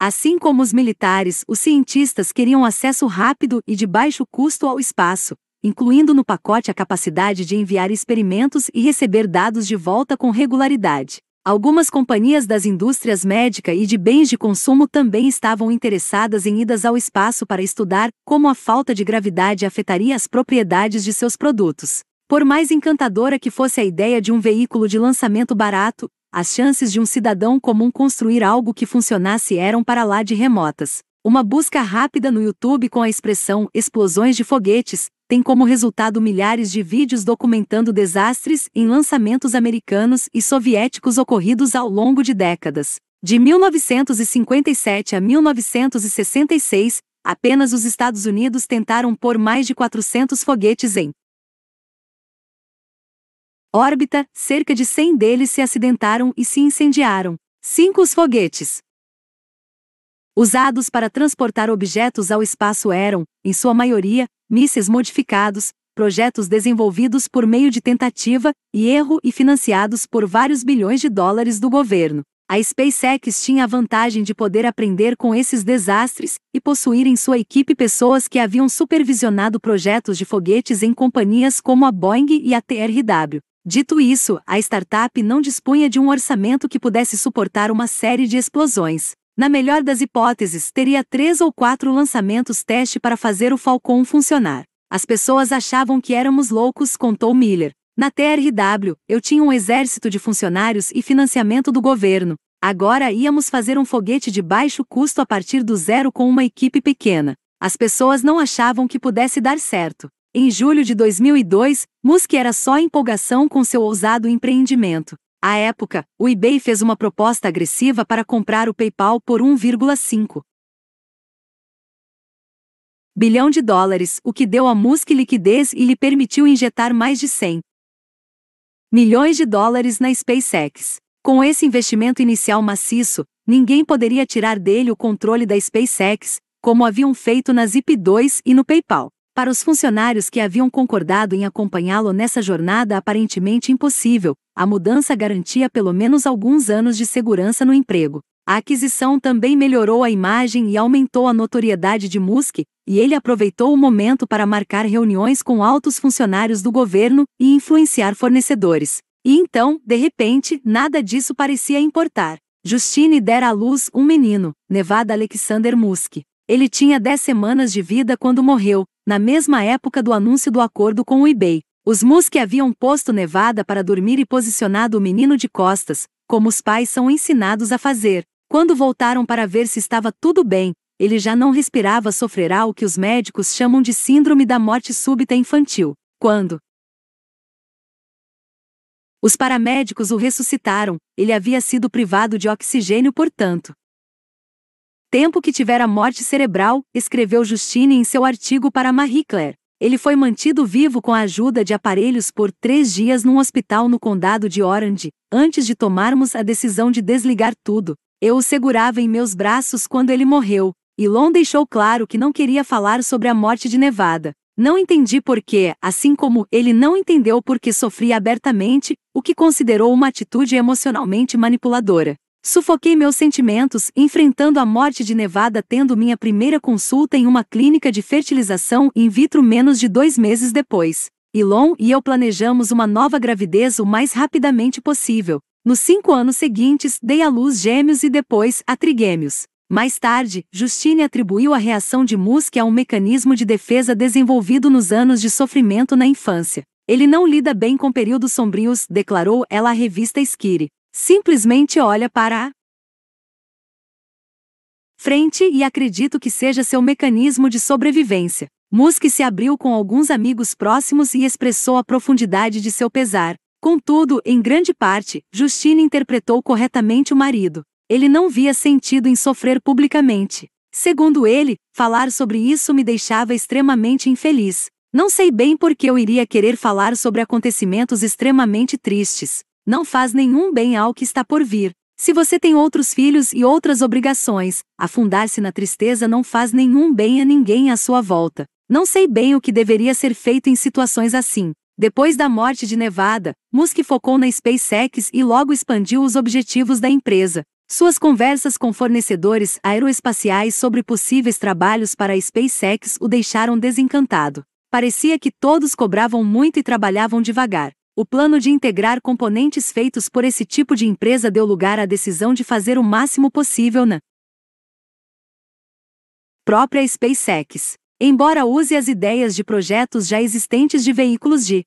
Assim como os militares, os cientistas queriam acesso rápido e de baixo custo ao espaço, incluindo no pacote a capacidade de enviar experimentos e receber dados de volta com regularidade. Algumas companhias das indústrias médica e de bens de consumo também estavam interessadas em idas ao espaço para estudar como a falta de gravidade afetaria as propriedades de seus produtos. Por mais encantadora que fosse a ideia de um veículo de lançamento barato, as chances de um cidadão comum construir algo que funcionasse eram para lá de remotas. Uma busca rápida no YouTube com a expressão explosões de foguetes tem como resultado milhares de vídeos documentando desastres em lançamentos americanos e soviéticos ocorridos ao longo de décadas. De 1957 a 1966, apenas os Estados Unidos tentaram pôr mais de 400 foguetes em órbita, cerca de 100 deles se acidentaram e se incendiaram. Cinco os foguetes usados para transportar objetos ao espaço eram, em sua maioria, mísseis modificados, projetos desenvolvidos por meio de tentativa e erro e financiados por vários bilhões de dólares do governo. A SpaceX tinha a vantagem de poder aprender com esses desastres e possuir em sua equipe pessoas que haviam supervisionado projetos de foguetes em companhias como a Boeing e a TRW. Dito isso, a startup não dispunha de um orçamento que pudesse suportar uma série de explosões. Na melhor das hipóteses, teria três ou quatro lançamentos teste para fazer o Falcon funcionar. As pessoas achavam que éramos loucos, contou Miller. Na TRW, eu tinha um exército de funcionários e financiamento do governo. Agora íamos fazer um foguete de baixo custo a partir do zero com uma equipe pequena. As pessoas não achavam que pudesse dar certo. Em julho de 2002, Musk era só empolgação com seu ousado empreendimento. À época, o eBay fez uma proposta agressiva para comprar o PayPal por 1,5 bilhão de dólares, o que deu a Musk liquidez e lhe permitiu injetar mais de 100 milhões de dólares na SpaceX. Com esse investimento inicial maciço, ninguém poderia tirar dele o controle da SpaceX, como haviam feito na Zip2 e no PayPal. Para os funcionários que haviam concordado em acompanhá-lo nessa jornada aparentemente impossível, a mudança garantia pelo menos alguns anos de segurança no emprego. A aquisição também melhorou a imagem e aumentou a notoriedade de Musk, e ele aproveitou o momento para marcar reuniões com altos funcionários do governo e influenciar fornecedores. E então, de repente, nada disso parecia importar. Justine dera à luz um menino, Nevada Alexander Musk. Ele tinha 10 semanas de vida quando morreu, na mesma época do anúncio do acordo com o eBay. Os Musk haviam posto Nevada para dormir e posicionado o menino de costas, como os pais são ensinados a fazer. Quando voltaram para ver se estava tudo bem, ele já não respirava sofrerá o que os médicos chamam de síndrome da morte súbita infantil. Quando os paramédicos o ressuscitaram, ele havia sido privado de oxigênio portanto tempo que tivera morte cerebral, escreveu Justine em seu artigo para Marie Claire. Ele foi mantido vivo com a ajuda de aparelhos por três dias num hospital no condado de Orange, antes de tomarmos a decisão de desligar tudo. Eu o segurava em meus braços quando ele morreu. Elon deixou claro que não queria falar sobre a morte de Nevada. Não entendi por que, assim como ele não entendeu por que sofria abertamente, o que considerou uma atitude emocionalmente manipuladora. Sufoquei meus sentimentos, enfrentando a morte de Nevada tendo minha primeira consulta em uma clínica de fertilização in vitro menos de dois meses depois. Elon e eu planejamos uma nova gravidez o mais rapidamente possível. Nos cinco anos seguintes, dei à luz gêmeos e depois a trigêmeos. Mais tarde, Justine atribuiu a reação de Musk a um mecanismo de defesa desenvolvido nos anos de sofrimento na infância. Ele não lida bem com períodos sombrios, declarou ela à revista Skiri. Simplesmente olha para a frente e acredito que seja seu mecanismo de sobrevivência. Musk se abriu com alguns amigos próximos e expressou a profundidade de seu pesar. Contudo, em grande parte, Justine interpretou corretamente o marido. Ele não via sentido em sofrer publicamente. Segundo ele, falar sobre isso me deixava extremamente infeliz. Não sei bem por que eu iria querer falar sobre acontecimentos extremamente tristes não faz nenhum bem ao que está por vir. Se você tem outros filhos e outras obrigações, afundar-se na tristeza não faz nenhum bem a ninguém à sua volta. Não sei bem o que deveria ser feito em situações assim. Depois da morte de Nevada, Musk focou na SpaceX e logo expandiu os objetivos da empresa. Suas conversas com fornecedores aeroespaciais sobre possíveis trabalhos para a SpaceX o deixaram desencantado. Parecia que todos cobravam muito e trabalhavam devagar. O plano de integrar componentes feitos por esse tipo de empresa deu lugar à decisão de fazer o máximo possível na própria SpaceX. Embora use as ideias de projetos já existentes de veículos de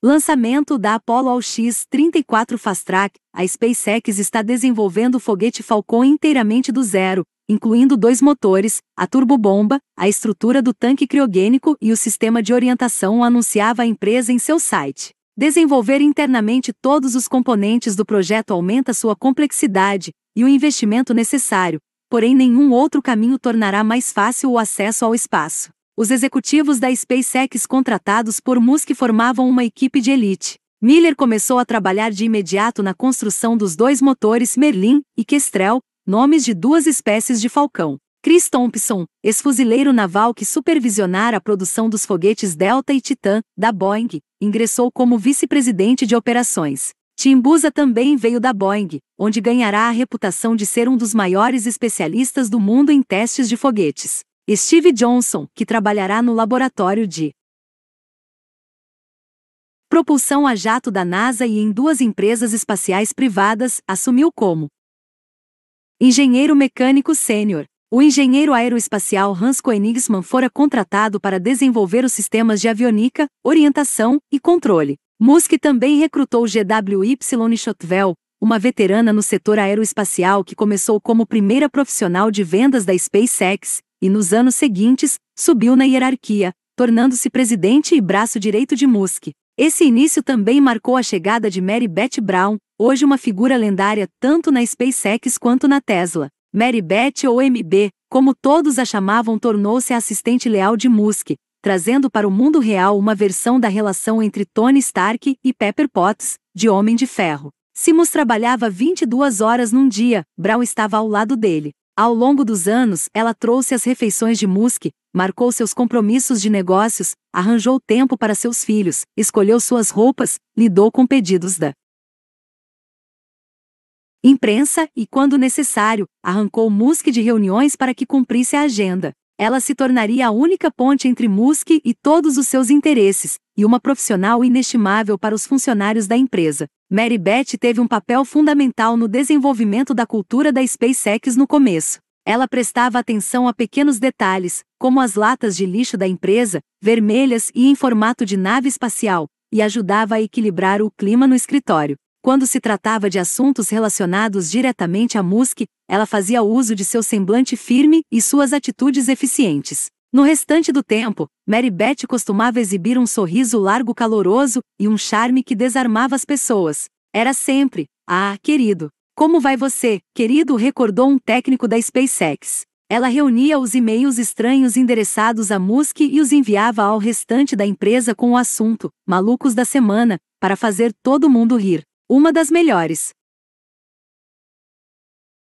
lançamento da Apollo ao X-34 Fast Track, a SpaceX está desenvolvendo o foguete Falcon inteiramente do zero, incluindo dois motores, a turbobomba, a estrutura do tanque criogênico e o sistema de orientação, anunciava a empresa em seu site. Desenvolver internamente todos os componentes do projeto aumenta sua complexidade e o investimento necessário, porém nenhum outro caminho tornará mais fácil o acesso ao espaço. Os executivos da SpaceX contratados por Musk formavam uma equipe de elite. Miller começou a trabalhar de imediato na construção dos dois motores Merlin e Kestrel, nomes de duas espécies de falcão. Chris Thompson, ex-fuzileiro naval que supervisionara a produção dos foguetes Delta e Titan, da Boeing, ingressou como vice-presidente de operações. Tim Buza também veio da Boeing, onde ganhará a reputação de ser um dos maiores especialistas do mundo em testes de foguetes. Steve Johnson, que trabalhará no laboratório de propulsão a jato da NASA e em duas empresas espaciais privadas, assumiu como Engenheiro mecânico sênior. O engenheiro aeroespacial Hans Koenigsmann fora contratado para desenvolver os sistemas de aviônica, orientação e controle. Musk também recrutou GWY Schotwell, uma veterana no setor aeroespacial que começou como primeira profissional de vendas da SpaceX, e nos anos seguintes, subiu na hierarquia, tornando-se presidente e braço direito de Musk. Esse início também marcou a chegada de Mary Beth Brown, hoje uma figura lendária tanto na SpaceX quanto na Tesla. Mary Beth ou MB, como todos a chamavam, tornou-se a assistente leal de Musk, trazendo para o mundo real uma versão da relação entre Tony Stark e Pepper Potts, de Homem de Ferro. Simus trabalhava 22 horas num dia, Brown estava ao lado dele. Ao longo dos anos, ela trouxe as refeições de Musk, marcou seus compromissos de negócios, arranjou tempo para seus filhos, escolheu suas roupas, lidou com pedidos da imprensa e, quando necessário, arrancou Musk de reuniões para que cumprisse a agenda. Ela se tornaria a única ponte entre Musk e todos os seus interesses, e uma profissional inestimável para os funcionários da empresa. Mary Beth teve um papel fundamental no desenvolvimento da cultura da SpaceX no começo. Ela prestava atenção a pequenos detalhes, como as latas de lixo da empresa, vermelhas e em formato de nave espacial, e ajudava a equilibrar o clima no escritório. Quando se tratava de assuntos relacionados diretamente a Musk, ela fazia uso de seu semblante firme e suas atitudes eficientes. No restante do tempo, Mary Beth costumava exibir um sorriso largo caloroso e um charme que desarmava as pessoas. Era sempre, ah, querido. Como vai você, querido? recordou um técnico da SpaceX. Ela reunia os e-mails estranhos endereçados a Musk e os enviava ao restante da empresa com o assunto, malucos da semana, para fazer todo mundo rir. Uma das melhores.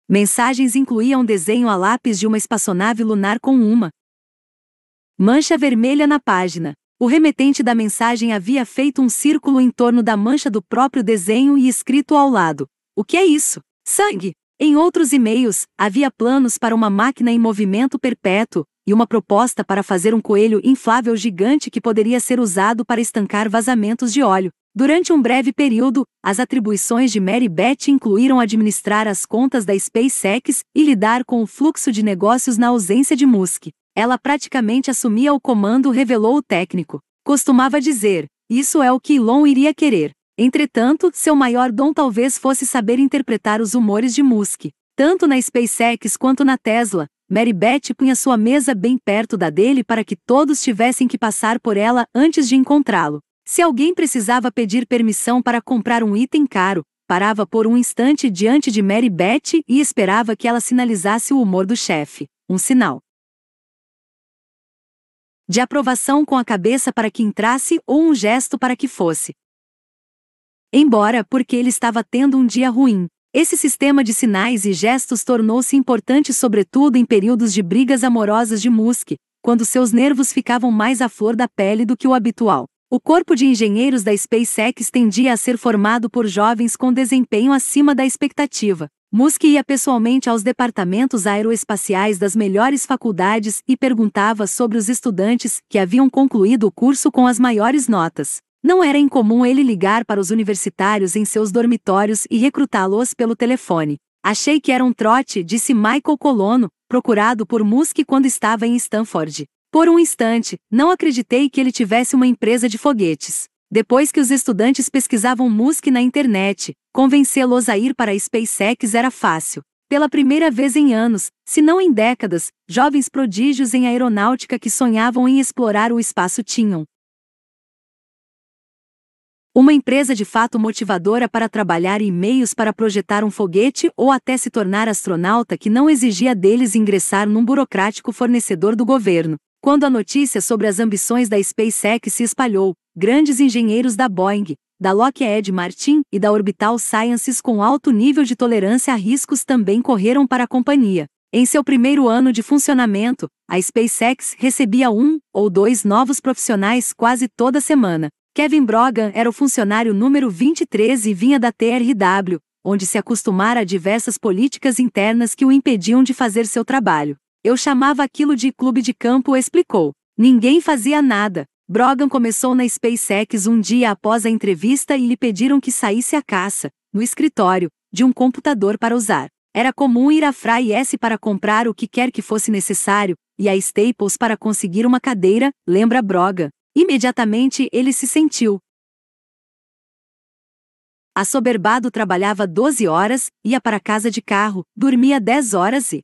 Mensagens incluíam desenho a lápis de uma espaçonave lunar com uma Mancha vermelha na página. O remetente da mensagem havia feito um círculo em torno da mancha do próprio desenho e escrito ao lado: O que é isso? Sangue! Em outros e-mails, havia planos para uma máquina em movimento perpétuo e uma proposta para fazer um coelho inflável gigante que poderia ser usado para estancar vazamentos de óleo. Durante um breve período, as atribuições de Mary Beth incluíram administrar as contas da SpaceX e lidar com o fluxo de negócios na ausência de Musk. Ela praticamente assumia o comando, revelou o técnico. Costumava dizer: Isso é o que Elon iria querer. Entretanto, seu maior dom talvez fosse saber interpretar os humores de Musk. Tanto na SpaceX quanto na Tesla, Mary Beth punha sua mesa bem perto da dele para que todos tivessem que passar por ela antes de encontrá-lo. Se alguém precisava pedir permissão para comprar um item caro, parava por um instante diante de Mary Beth e esperava que ela sinalizasse o humor do chefe. Um sinal de aprovação com a cabeça para que entrasse ou um gesto para que fosse. Embora porque ele estava tendo um dia ruim, esse sistema de sinais e gestos tornou-se importante sobretudo em períodos de brigas amorosas de Musk, quando seus nervos ficavam mais à flor da pele do que o habitual. O corpo de engenheiros da SpaceX tendia a ser formado por jovens com desempenho acima da expectativa. Musk ia pessoalmente aos departamentos aeroespaciais das melhores faculdades e perguntava sobre os estudantes que haviam concluído o curso com as maiores notas. Não era incomum ele ligar para os universitários em seus dormitórios e recrutá-los pelo telefone. Achei que era um trote, disse Michael Colono, procurado por Musk quando estava em Stanford. Por um instante, não acreditei que ele tivesse uma empresa de foguetes. Depois que os estudantes pesquisavam Musk na internet, convencê-los a ir para a SpaceX era fácil. Pela primeira vez em anos, se não em décadas, jovens prodígios em aeronáutica que sonhavam em explorar o espaço tinham uma empresa de fato motivadora para trabalhar e meios para projetar um foguete ou até se tornar astronauta que não exigia deles ingressar num burocrático fornecedor do governo. Quando a notícia sobre as ambições da SpaceX se espalhou, grandes engenheiros da Boeing, da Lockheed Martin e da Orbital Sciences com alto nível de tolerância a riscos também correram para a companhia. Em seu primeiro ano de funcionamento, a SpaceX recebia um ou dois novos profissionais quase toda semana. Kevin Brogan era o funcionário número 23 e vinha da TRW, onde se acostumara a diversas políticas internas que o impediam de fazer seu trabalho. Eu chamava aquilo de clube de campo, explicou. Ninguém fazia nada. Brogan começou na SpaceX um dia após a entrevista e lhe pediram que saísse à caça, no escritório, de um computador para usar. Era comum ir à Fry S para comprar o que quer que fosse necessário, e a Staples para conseguir uma cadeira, lembra Brogan. Imediatamente ele se sentiu. Assoberbado trabalhava 12 horas, ia para casa de carro, dormia 10 horas e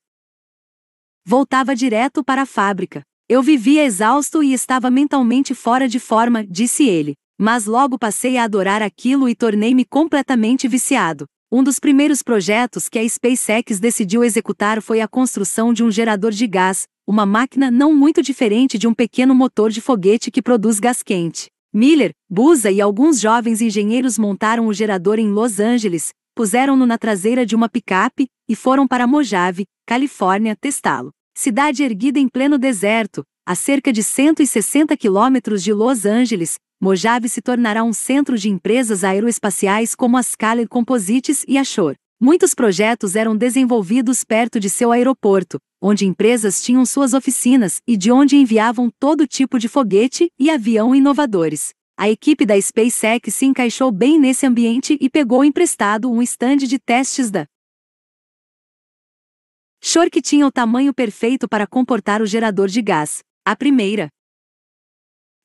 voltava direto para a fábrica. Eu vivia exausto e estava mentalmente fora de forma, disse ele. Mas logo passei a adorar aquilo e tornei-me completamente viciado. Um dos primeiros projetos que a SpaceX decidiu executar foi a construção de um gerador de gás, uma máquina não muito diferente de um pequeno motor de foguete que produz gás quente. Miller, Busa e alguns jovens engenheiros montaram o gerador em Los Angeles, puseram-no na traseira de uma picape e foram para Mojave, Califórnia, testá-lo cidade erguida em pleno deserto, a cerca de 160 quilômetros de Los Angeles, Mojave se tornará um centro de empresas aeroespaciais como a Scaler Composites e a Shore. Muitos projetos eram desenvolvidos perto de seu aeroporto, onde empresas tinham suas oficinas e de onde enviavam todo tipo de foguete e avião inovadores. A equipe da SpaceX se encaixou bem nesse ambiente e pegou emprestado um estande de testes da Shore que tinha o tamanho perfeito para comportar o gerador de gás. A primeira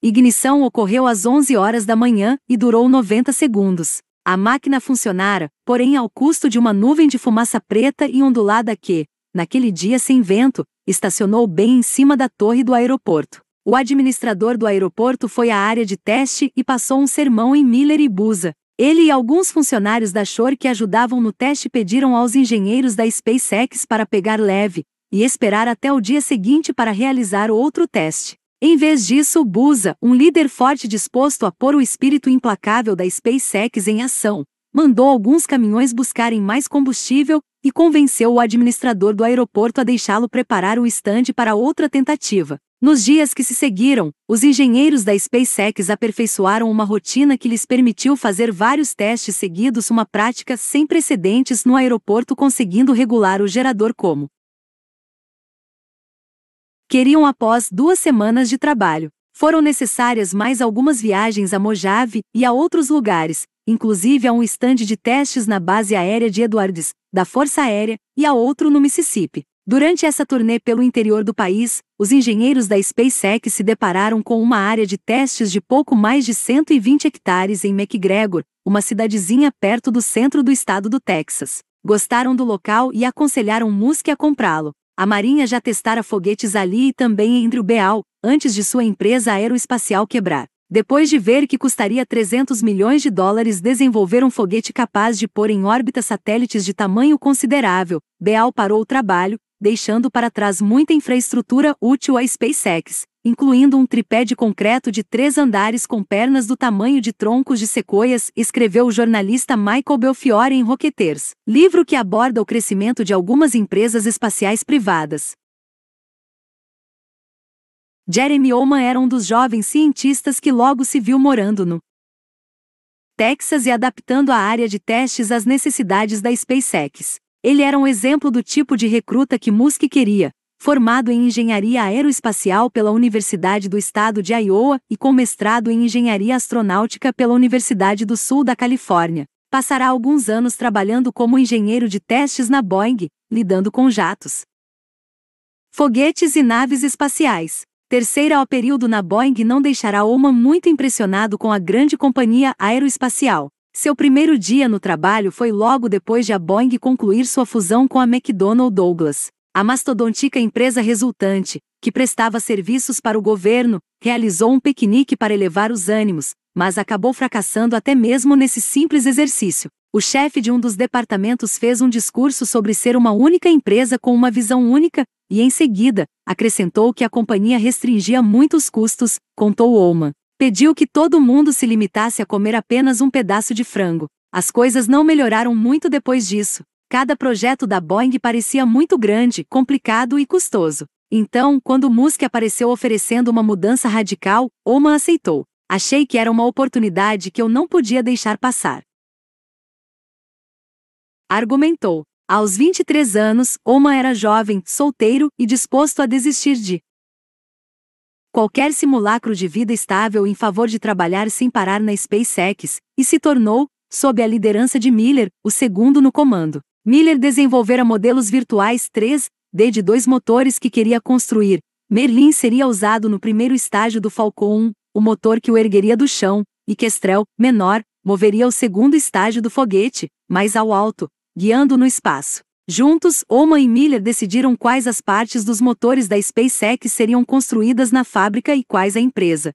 ignição ocorreu às 11 horas da manhã e durou 90 segundos. A máquina funcionara, porém ao custo de uma nuvem de fumaça preta e ondulada que, naquele dia sem vento, estacionou bem em cima da torre do aeroporto. O administrador do aeroporto foi à área de teste e passou um sermão em Miller e Busa, ele e alguns funcionários da Shore que ajudavam no teste pediram aos engenheiros da SpaceX para pegar leve e esperar até o dia seguinte para realizar outro teste. Em vez disso, Busa, um líder forte disposto a pôr o espírito implacável da SpaceX em ação, mandou alguns caminhões buscarem mais combustível e convenceu o administrador do aeroporto a deixá-lo preparar o estande para outra tentativa. Nos dias que se seguiram, os engenheiros da SpaceX aperfeiçoaram uma rotina que lhes permitiu fazer vários testes seguidos, uma prática sem precedentes no aeroporto, conseguindo regular o gerador como queriam após duas semanas de trabalho. Foram necessárias mais algumas viagens a Mojave e a outros lugares, inclusive a um estande de testes na base aérea de Edwards, da Força Aérea, e a outro no Mississippi. Durante essa turnê pelo interior do país, os engenheiros da SpaceX se depararam com uma área de testes de pouco mais de 120 hectares em McGregor, uma cidadezinha perto do centro do estado do Texas. Gostaram do local e aconselharam Musk a comprá-lo. A Marinha já testara foguetes ali e também em Andrew Beal, antes de sua empresa aeroespacial quebrar. Depois de ver que custaria 300 milhões de dólares desenvolver um foguete capaz de pôr em órbita satélites de tamanho considerável, Beal parou o trabalho, deixando para trás muita infraestrutura útil à SpaceX, incluindo um tripé de concreto de três andares com pernas do tamanho de troncos de sequoias, escreveu o jornalista Michael Belfiore em Rocketers, livro que aborda o crescimento de algumas empresas espaciais privadas. Jeremy Oman era um dos jovens cientistas que logo se viu morando no Texas e adaptando a área de testes às necessidades da SpaceX. Ele era um exemplo do tipo de recruta que Musk queria, formado em engenharia aeroespacial pela Universidade do Estado de Iowa e com mestrado em engenharia astronáutica pela Universidade do Sul da Califórnia. Passará alguns anos trabalhando como engenheiro de testes na Boeing, lidando com jatos, foguetes e naves espaciais. Terceira ao período na Boeing não deixará Oman muito impressionado com a grande companhia aeroespacial. Seu primeiro dia no trabalho foi logo depois de a Boeing concluir sua fusão com a McDonnell Douglas. A mastodontica empresa resultante, que prestava serviços para o governo, realizou um piquenique para elevar os ânimos, mas acabou fracassando até mesmo nesse simples exercício. O chefe de um dos departamentos fez um discurso sobre ser uma única empresa com uma visão única, e em seguida, acrescentou que a companhia restringia muitos custos, contou Oman. Pediu que todo mundo se limitasse a comer apenas um pedaço de frango. As coisas não melhoraram muito depois disso. Cada projeto da Boeing parecia muito grande, complicado e custoso. Então, quando Musk apareceu oferecendo uma mudança radical, Oman aceitou. Achei que era uma oportunidade que eu não podia deixar passar. Argumentou. Aos 23 anos, Oman era jovem, solteiro e disposto a desistir de qualquer simulacro de vida estável em favor de trabalhar sem parar na SpaceX, e se tornou, sob a liderança de Miller, o segundo no comando. Miller desenvolvera modelos virtuais 3D de dois motores que queria construir. Merlin seria usado no primeiro estágio do Falcon 1, o motor que o ergueria do chão, e Kestrel, menor, moveria o segundo estágio do foguete, mais ao alto, guiando no espaço. Juntos, Oman e Miller decidiram quais as partes dos motores da SpaceX seriam construídas na fábrica e quais a empresa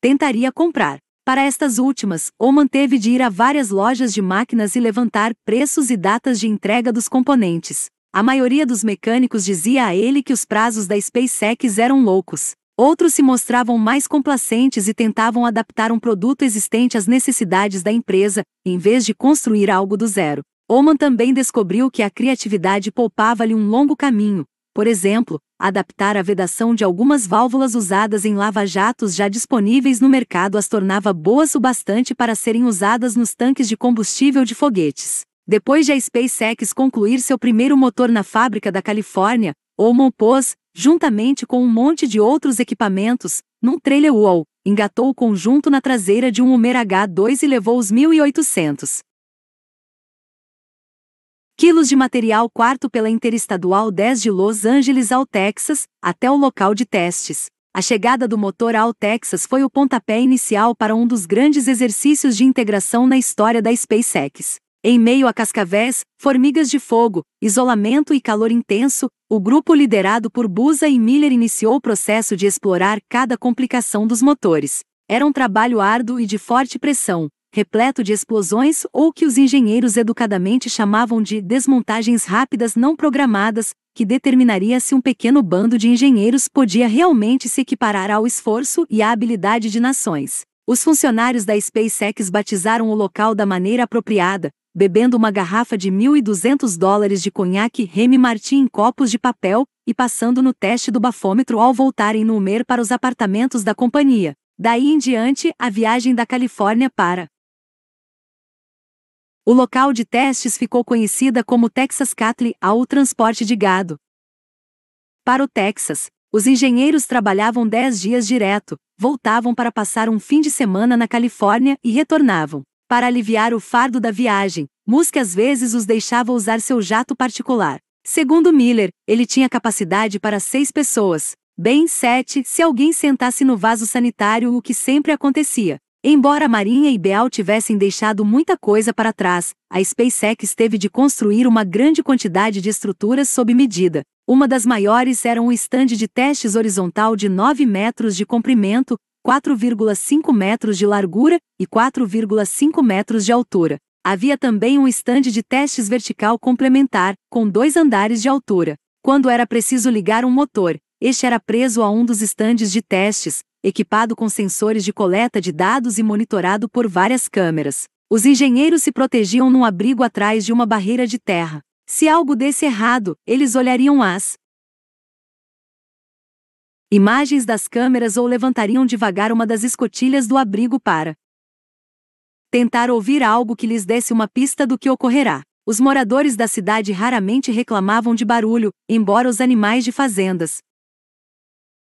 tentaria comprar. Para estas últimas, Oman teve de ir a várias lojas de máquinas e levantar preços e datas de entrega dos componentes. A maioria dos mecânicos dizia a ele que os prazos da SpaceX eram loucos. Outros se mostravam mais complacentes e tentavam adaptar um produto existente às necessidades da empresa, em vez de construir algo do zero. Oman também descobriu que a criatividade poupava-lhe um longo caminho, por exemplo, adaptar a vedação de algumas válvulas usadas em lava-jatos já disponíveis no mercado as tornava boas o bastante para serem usadas nos tanques de combustível de foguetes. Depois de a SpaceX concluir seu primeiro motor na fábrica da Califórnia, Oman pôs, juntamente com um monte de outros equipamentos, num trailer wall, engatou o conjunto na traseira de um Hummer H2 e levou os 1.800 quilos de material quarto pela Interestadual 10 de Los Angeles ao Texas, até o local de testes. A chegada do motor ao Texas foi o pontapé inicial para um dos grandes exercícios de integração na história da SpaceX. Em meio a cascavéis, formigas de fogo, isolamento e calor intenso, o grupo liderado por Busa e Miller iniciou o processo de explorar cada complicação dos motores. Era um trabalho árduo e de forte pressão, repleto de explosões ou que os engenheiros educadamente chamavam de desmontagens rápidas não programadas, que determinaria se um pequeno bando de engenheiros podia realmente se equiparar ao esforço e à habilidade de nações. Os funcionários da SpaceX batizaram o local da maneira apropriada, bebendo uma garrafa de 1.200 dólares de conhaque Remy Martin em copos de papel e passando no teste do bafômetro ao voltarem no Umer para os apartamentos da companhia. Daí em diante, a viagem da Califórnia para o local de testes ficou conhecida como Texas Cattle ao transporte de gado. Para o Texas, os engenheiros trabalhavam 10 dias direto, voltavam para passar um fim de semana na Califórnia e retornavam. Para aliviar o fardo da viagem, Musk às vezes os deixava usar seu jato particular. Segundo Miller, ele tinha capacidade para seis pessoas, bem sete se alguém sentasse no vaso sanitário, o que sempre acontecia. Embora Marinha e Beal tivessem deixado muita coisa para trás, a SpaceX teve de construir uma grande quantidade de estruturas sob medida. Uma das maiores era um estande de testes horizontal de 9 metros de comprimento, 4,5 metros de largura e 4,5 metros de altura. Havia também um estande de testes vertical complementar, com dois andares de altura. Quando era preciso ligar um motor, este era preso a um dos estandes de testes, equipado com sensores de coleta de dados e monitorado por várias câmeras. Os engenheiros se protegiam num abrigo atrás de uma barreira de terra. Se algo desse errado, eles olhariam as imagens das câmeras ou levantariam devagar uma das escotilhas do abrigo para tentar ouvir algo que lhes desse uma pista do que ocorrerá. Os moradores da cidade raramente reclamavam de barulho, embora os animais de fazendas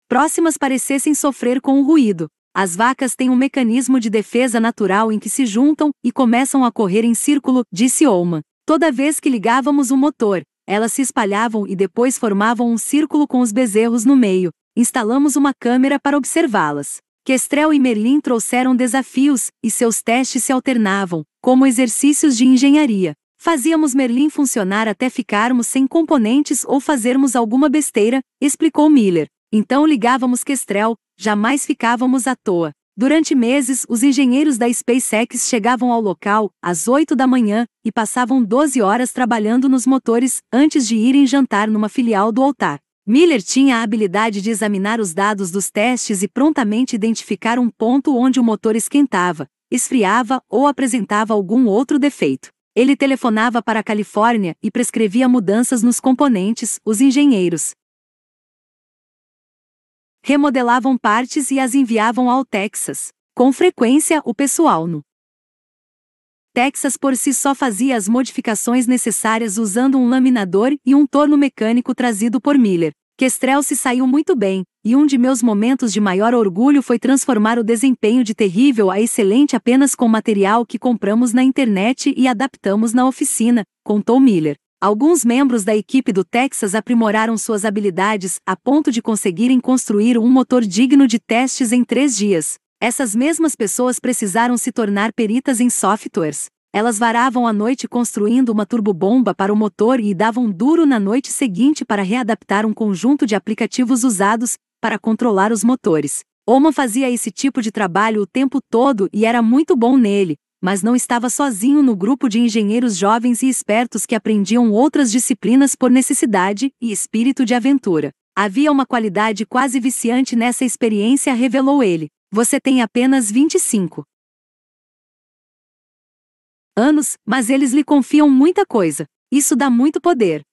próximas parecessem sofrer com o ruído. As vacas têm um mecanismo de defesa natural em que se juntam e começam a correr em círculo, disse Olman. Toda vez que ligávamos o motor, elas se espalhavam e depois formavam um círculo com os bezerros no meio. Instalamos uma câmera para observá-las. Kestrel e Merlin trouxeram desafios, e seus testes se alternavam, como exercícios de engenharia. Fazíamos Merlin funcionar até ficarmos sem componentes ou fazermos alguma besteira, explicou Miller. Então ligávamos Kestrel, jamais ficávamos à toa. Durante meses, os engenheiros da SpaceX chegavam ao local, às 8 da manhã, e passavam 12 horas trabalhando nos motores, antes de irem jantar numa filial do altar. Miller tinha a habilidade de examinar os dados dos testes e prontamente identificar um ponto onde o motor esquentava, esfriava ou apresentava algum outro defeito. Ele telefonava para a Califórnia e prescrevia mudanças nos componentes, os engenheiros. Remodelavam partes e as enviavam ao Texas. Com frequência, o pessoal no Texas por si só fazia as modificações necessárias usando um laminador e um torno mecânico trazido por Miller. Kestrel se saiu muito bem, e um de meus momentos de maior orgulho foi transformar o desempenho de terrível a excelente apenas com material que compramos na internet e adaptamos na oficina, contou Miller. Alguns membros da equipe do Texas aprimoraram suas habilidades a ponto de conseguirem construir um motor digno de testes em três dias. Essas mesmas pessoas precisaram se tornar peritas em softwares. Elas varavam a noite construindo uma turbobomba para o motor e davam duro na noite seguinte para readaptar um conjunto de aplicativos usados para controlar os motores. Oman fazia esse tipo de trabalho o tempo todo e era muito bom nele, mas não estava sozinho no grupo de engenheiros jovens e espertos que aprendiam outras disciplinas por necessidade e espírito de aventura. Havia uma qualidade quase viciante nessa experiência, revelou ele. Você tem apenas 25 anos, mas eles lhe confiam muita coisa. Isso dá muito poder.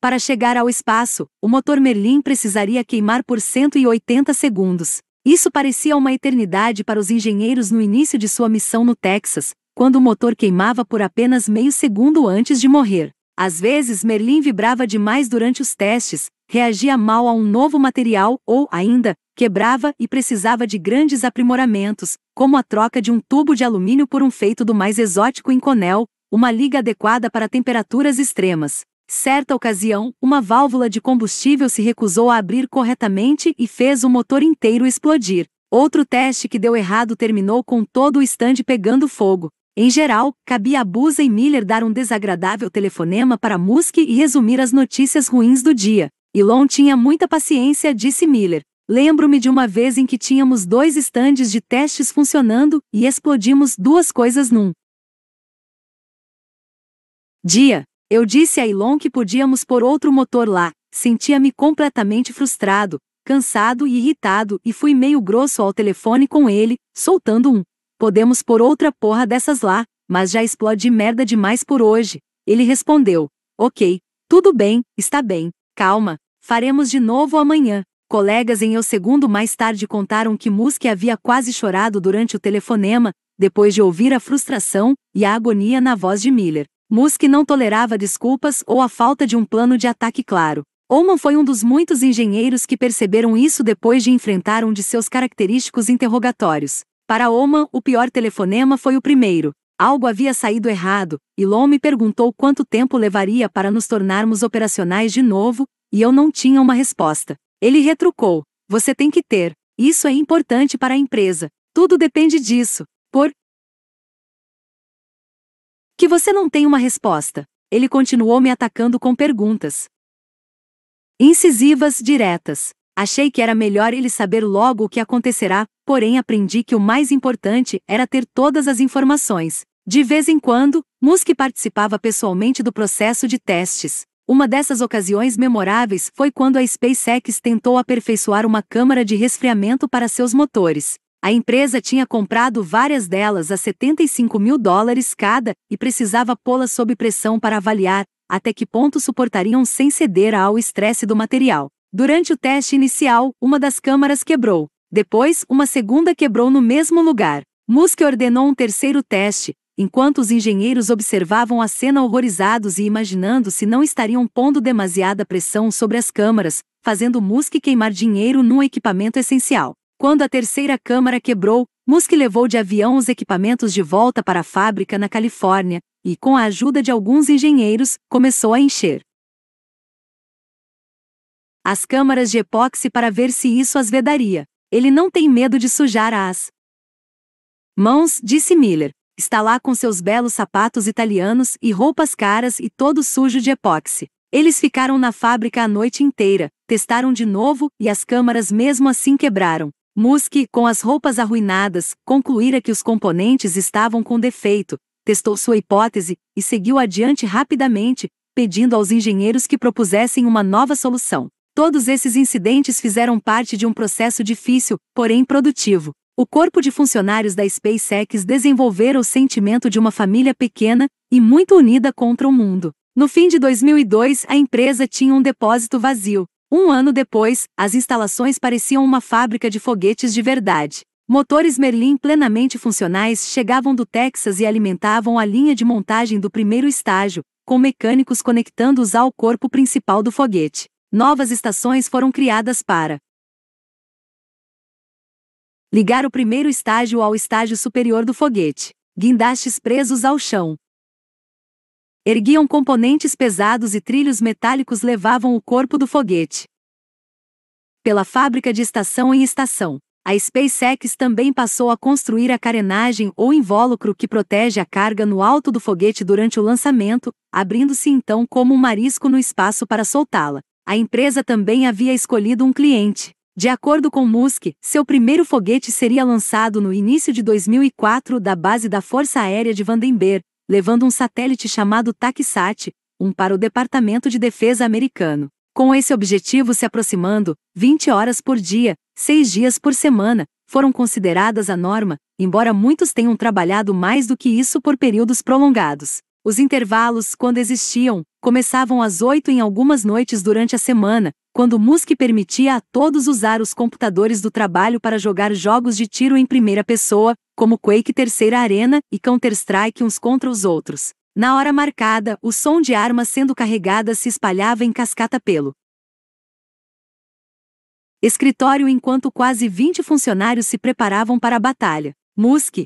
Para chegar ao espaço, o motor Merlin precisaria queimar por 180 segundos. Isso parecia uma eternidade para os engenheiros no início de sua missão no Texas, quando o motor queimava por apenas meio segundo antes de morrer. Às vezes Merlin vibrava demais durante os testes, reagia mal a um novo material ou, ainda, quebrava e precisava de grandes aprimoramentos, como a troca de um tubo de alumínio por um feito do mais exótico Inconel, uma liga adequada para temperaturas extremas. Certa ocasião, uma válvula de combustível se recusou a abrir corretamente e fez o motor inteiro explodir. Outro teste que deu errado terminou com todo o estande pegando fogo. Em geral, cabia a Busa e Miller dar um desagradável telefonema para Musk e resumir as notícias ruins do dia. Elon tinha muita paciência, disse Miller. Lembro-me de uma vez em que tínhamos dois estandes de testes funcionando e explodimos duas coisas num dia. Eu disse a Elon que podíamos pôr outro motor lá. Sentia-me completamente frustrado, cansado e irritado e fui meio grosso ao telefone com ele, soltando um. Podemos pôr outra porra dessas lá, mas já explode merda demais por hoje. Ele respondeu: Ok, tudo bem, está bem, calma, faremos de novo amanhã. Colegas em Eu Segundo mais tarde contaram que Musk havia quase chorado durante o telefonema, depois de ouvir a frustração e a agonia na voz de Miller. Musk não tolerava desculpas ou a falta de um plano de ataque claro. Oman foi um dos muitos engenheiros que perceberam isso depois de enfrentar um de seus característicos interrogatórios. Para Oman, o pior telefonema foi o primeiro. Algo havia saído errado, e Lom me perguntou quanto tempo levaria para nos tornarmos operacionais de novo, e eu não tinha uma resposta. Ele retrucou: Você tem que ter. Isso é importante para a empresa. Tudo depende disso. Por que você não tem uma resposta. Ele continuou me atacando com perguntas incisivas, diretas. Achei que era melhor ele saber logo o que acontecerá, porém aprendi que o mais importante era ter todas as informações. De vez em quando, Musk participava pessoalmente do processo de testes. Uma dessas ocasiões memoráveis foi quando a SpaceX tentou aperfeiçoar uma câmara de resfriamento para seus motores. A empresa tinha comprado várias delas a 75 mil dólares cada e precisava pô-las sob pressão para avaliar até que ponto suportariam sem ceder ao estresse do material. Durante o teste inicial, uma das câmaras quebrou. Depois, uma segunda quebrou no mesmo lugar. Musk ordenou um terceiro teste, enquanto os engenheiros observavam a cena horrorizados e imaginando se não estariam pondo demasiada pressão sobre as câmaras, fazendo Musk queimar dinheiro num equipamento essencial. Quando a terceira câmara quebrou, Musk levou de avião os equipamentos de volta para a fábrica na Califórnia e, com a ajuda de alguns engenheiros, começou a encher as câmaras de epóxi para ver se isso as vedaria. Ele não tem medo de sujar as mãos, disse Miller. Está lá com seus belos sapatos italianos e roupas caras e todo sujo de epóxi. Eles ficaram na fábrica a noite inteira, testaram de novo e as câmaras mesmo assim quebraram. Musk, com as roupas arruinadas, concluíra que os componentes estavam com defeito, testou sua hipótese e seguiu adiante rapidamente, pedindo aos engenheiros que propusessem uma nova solução. Todos esses incidentes fizeram parte de um processo difícil, porém produtivo. O corpo de funcionários da SpaceX desenvolveram o sentimento de uma família pequena e muito unida contra o mundo. No fim de 2002, a empresa tinha um depósito vazio. Um ano depois, as instalações pareciam uma fábrica de foguetes de verdade. Motores Merlin plenamente funcionais chegavam do Texas e alimentavam a linha de montagem do primeiro estágio, com mecânicos conectando-os ao corpo principal do foguete. Novas estações foram criadas para ligar o primeiro estágio ao estágio superior do foguete. Guindastes presos ao chão, erguiam componentes pesados e trilhos metálicos levavam o corpo do foguete. Pela fábrica de estação em estação, a SpaceX também passou a construir a carenagem ou invólucro que protege a carga no alto do foguete durante o lançamento, abrindo-se então como um marisco no espaço para soltá-la. A empresa também havia escolhido um cliente. De acordo com Musk, seu primeiro foguete seria lançado no início de 2004 da base da Força Aérea de Vandenberg, levando um satélite chamado TACSAT, um para o Departamento de Defesa americano. Com esse objetivo se aproximando, 20 horas por dia, 6 dias por semana, foram consideradas a norma, embora muitos tenham trabalhado mais do que isso por períodos prolongados. Os intervalos, quando existiam, começavam às 8 em algumas noites durante a semana, quando Musk permitia a todos usar os computadores do trabalho para jogar jogos de tiro em primeira pessoa, como Quake Terceira Arena e Counter-Strike uns contra os outros. Na hora marcada, o som de armas sendo carregadas se espalhava em cascata pelo escritório enquanto quase 20 funcionários se preparavam para a batalha. Musk,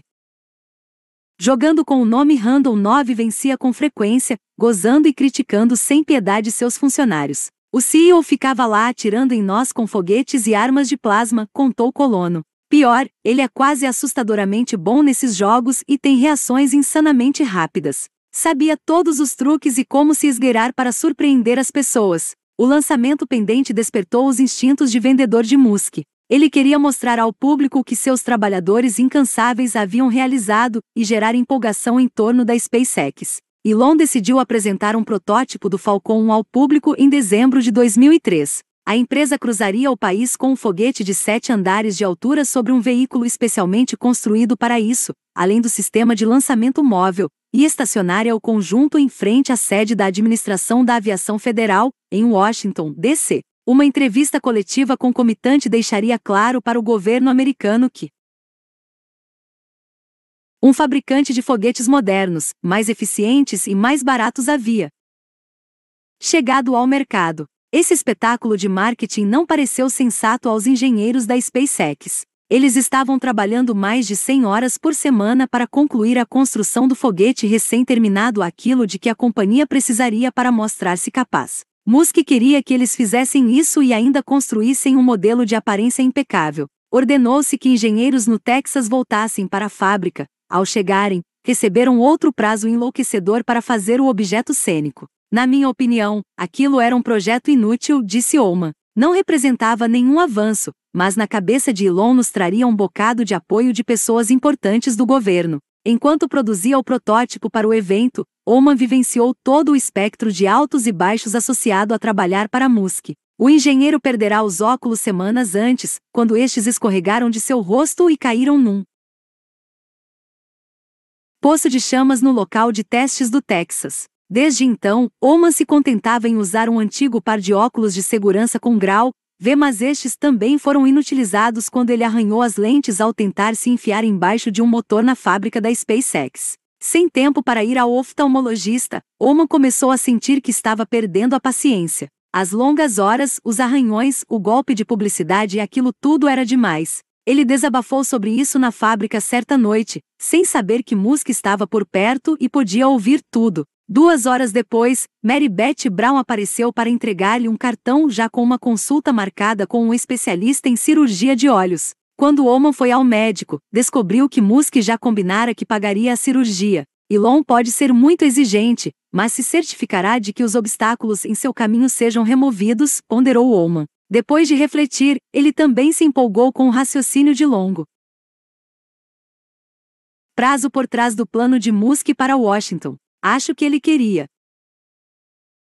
jogando com o nome Random 9 vencia com frequência, gozando e criticando sem piedade seus funcionários. O CEO ficava lá atirando em nós com foguetes e armas de plasma, contou Colono. Pior, ele é quase assustadoramente bom nesses jogos e tem reações insanamente rápidas. Sabia todos os truques e como se esgueirar para surpreender as pessoas. O lançamento pendente despertou os instintos de vendedor de Musk. Ele queria mostrar ao público o que seus trabalhadores incansáveis haviam realizado e gerar empolgação em torno da SpaceX. Elon decidiu apresentar um protótipo do Falcon 1 ao público em dezembro de 2003. A empresa cruzaria o país com um foguete de sete andares de altura sobre um veículo especialmente construído para isso, além do sistema de lançamento móvel, e estacionaria o conjunto em frente à sede da Administração da Aviação Federal, em Washington, D.C. Uma entrevista coletiva concomitante deixaria claro para o governo americano que, um fabricante de foguetes modernos, mais eficientes e mais baratos havia chegado ao mercado. Esse espetáculo de marketing não pareceu sensato aos engenheiros da SpaceX. Eles estavam trabalhando mais de 100 horas por semana para concluir a construção do foguete recém-terminado, aquilo de que a companhia precisaria para mostrar-se capaz. Musk queria que eles fizessem isso e ainda construíssem um modelo de aparência impecável. Ordenou-se que engenheiros no Texas voltassem para a fábrica, ao chegarem, receberam outro prazo enlouquecedor para fazer o objeto cênico. Na minha opinião, aquilo era um projeto inútil, disse Oman. Não representava nenhum avanço, mas na cabeça de Elon nos traria um bocado de apoio de pessoas importantes do governo. Enquanto produzia o protótipo para o evento, Oman vivenciou todo o espectro de altos e baixos associado a trabalhar para Musk. O engenheiro perderá os óculos semanas antes, quando estes escorregaram de seu rosto e caíram num poço de chamas no local de testes do Texas. Desde então, Oman se contentava em usar um antigo par de óculos de segurança com grau, V mas estes também foram inutilizados quando ele arranhou as lentes ao tentar se enfiar embaixo de um motor na fábrica da SpaceX. Sem tempo para ir ao oftalmologista, Oman começou a sentir que estava perdendo a paciência. As longas horas, os arranhões, o golpe de publicidade e aquilo tudo era demais. Ele desabafou sobre isso na fábrica certa noite, sem saber que Musk estava por perto e podia ouvir tudo. Duas horas depois, Mary Beth Brown apareceu para entregar-lhe um cartão já com uma consulta marcada com um especialista em cirurgia de olhos. Quando Oman foi ao médico, descobriu que Musk já combinara que pagaria a cirurgia. Elon pode ser muito exigente, mas se certificará de que os obstáculos em seu caminho sejam removidos, ponderou Oman. Depois de refletir, ele também se empolgou com o raciocínio de longo prazo por trás do plano de Musk para Washington. Acho que ele queria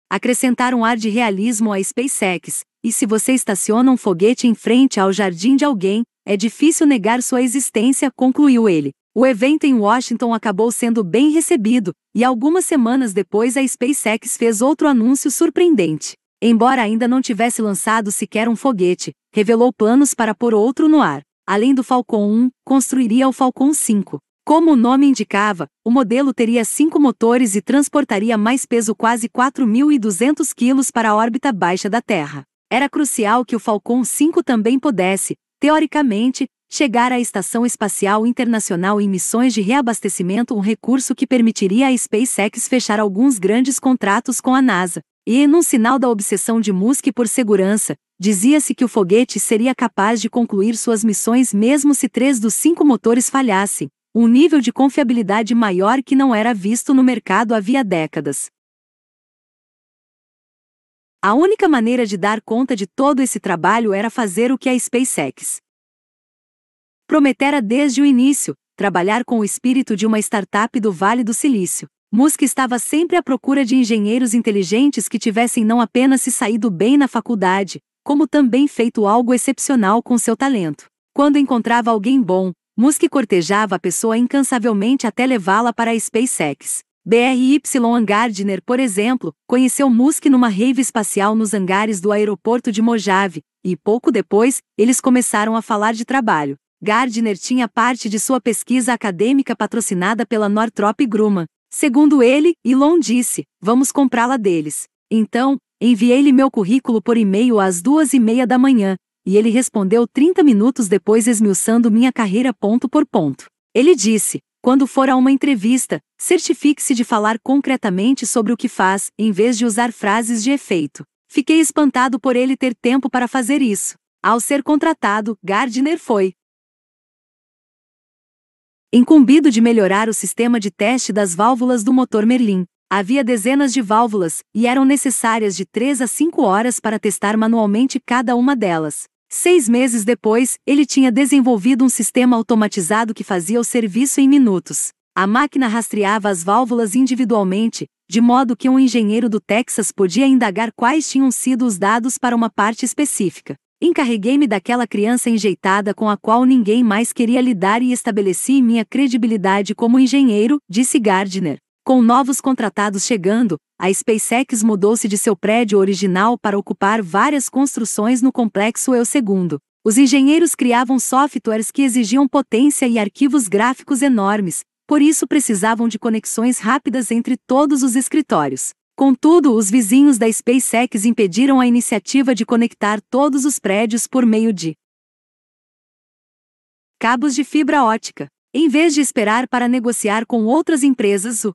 acrescentar um ar de realismo à SpaceX, e se você estaciona um foguete em frente ao jardim de alguém, é difícil negar sua existência, concluiu ele. O evento em Washington acabou sendo bem recebido, e algumas semanas depois a SpaceX fez outro anúncio surpreendente. Embora ainda não tivesse lançado sequer um foguete, revelou planos para pôr outro no ar. Além do Falcon 1, construiria o Falcon 5. Como o nome indicava, o modelo teria cinco motores e transportaria mais peso quase 4.200 quilos para a órbita baixa da Terra. Era crucial que o Falcon 5 também pudesse, teoricamente, chegar à Estação Espacial Internacional em missões de reabastecimento um recurso que permitiria à SpaceX fechar alguns grandes contratos com a NASA. E, num sinal da obsessão de Musk por segurança, dizia-se que o foguete seria capaz de concluir suas missões mesmo se três dos cinco motores falhassem, um nível de confiabilidade maior que não era visto no mercado havia décadas. A única maneira de dar conta de todo esse trabalho era fazer o que a SpaceX prometera desde o início, trabalhar com o espírito de uma startup do Vale do Silício. Musk estava sempre à procura de engenheiros inteligentes que tivessem não apenas se saído bem na faculdade, como também feito algo excepcional com seu talento. Quando encontrava alguém bom, Musk cortejava a pessoa incansavelmente até levá-la para a SpaceX. BRY Gardner, por exemplo, conheceu Musk numa rave espacial nos hangares do aeroporto de Mojave, e pouco depois, eles começaram a falar de trabalho. Gardner tinha parte de sua pesquisa acadêmica patrocinada pela Northrop Grumman. Segundo ele, Elon disse: Vamos comprá-la deles. Então, enviei-lhe meu currículo por e-mail às duas e meia da manhã, e ele respondeu 30 minutos depois esmiuçando minha carreira ponto por ponto. Ele disse: quando for a uma entrevista, certifique-se de falar concretamente sobre o que faz, em vez de usar frases de efeito. Fiquei espantado por ele ter tempo para fazer isso. Ao ser contratado, Gardner foi incumbido de melhorar o sistema de teste das válvulas do motor Merlin. Havia dezenas de válvulas, e eram necessárias de 3 a 5 horas para testar manualmente cada uma delas. Seis meses depois, ele tinha desenvolvido um sistema automatizado que fazia o serviço em minutos. A máquina rastreava as válvulas individualmente, de modo que um engenheiro do Texas podia indagar quais tinham sido os dados para uma parte específica. Encarreguei-me daquela criança enjeitada com a qual ninguém mais queria lidar e estabeleci minha credibilidade como engenheiro, disse Gardner. Com novos contratados chegando, a SpaceX mudou-se de seu prédio original para ocupar várias construções no complexo Eu II. Os engenheiros criavam softwares que exigiam potência e arquivos gráficos enormes, por isso precisavam de conexões rápidas entre todos os escritórios. Contudo, os vizinhos da SpaceX impediram a iniciativa de conectar todos os prédios por meio de cabos de fibra ótica. Em vez de esperar para negociar com outras empresas, o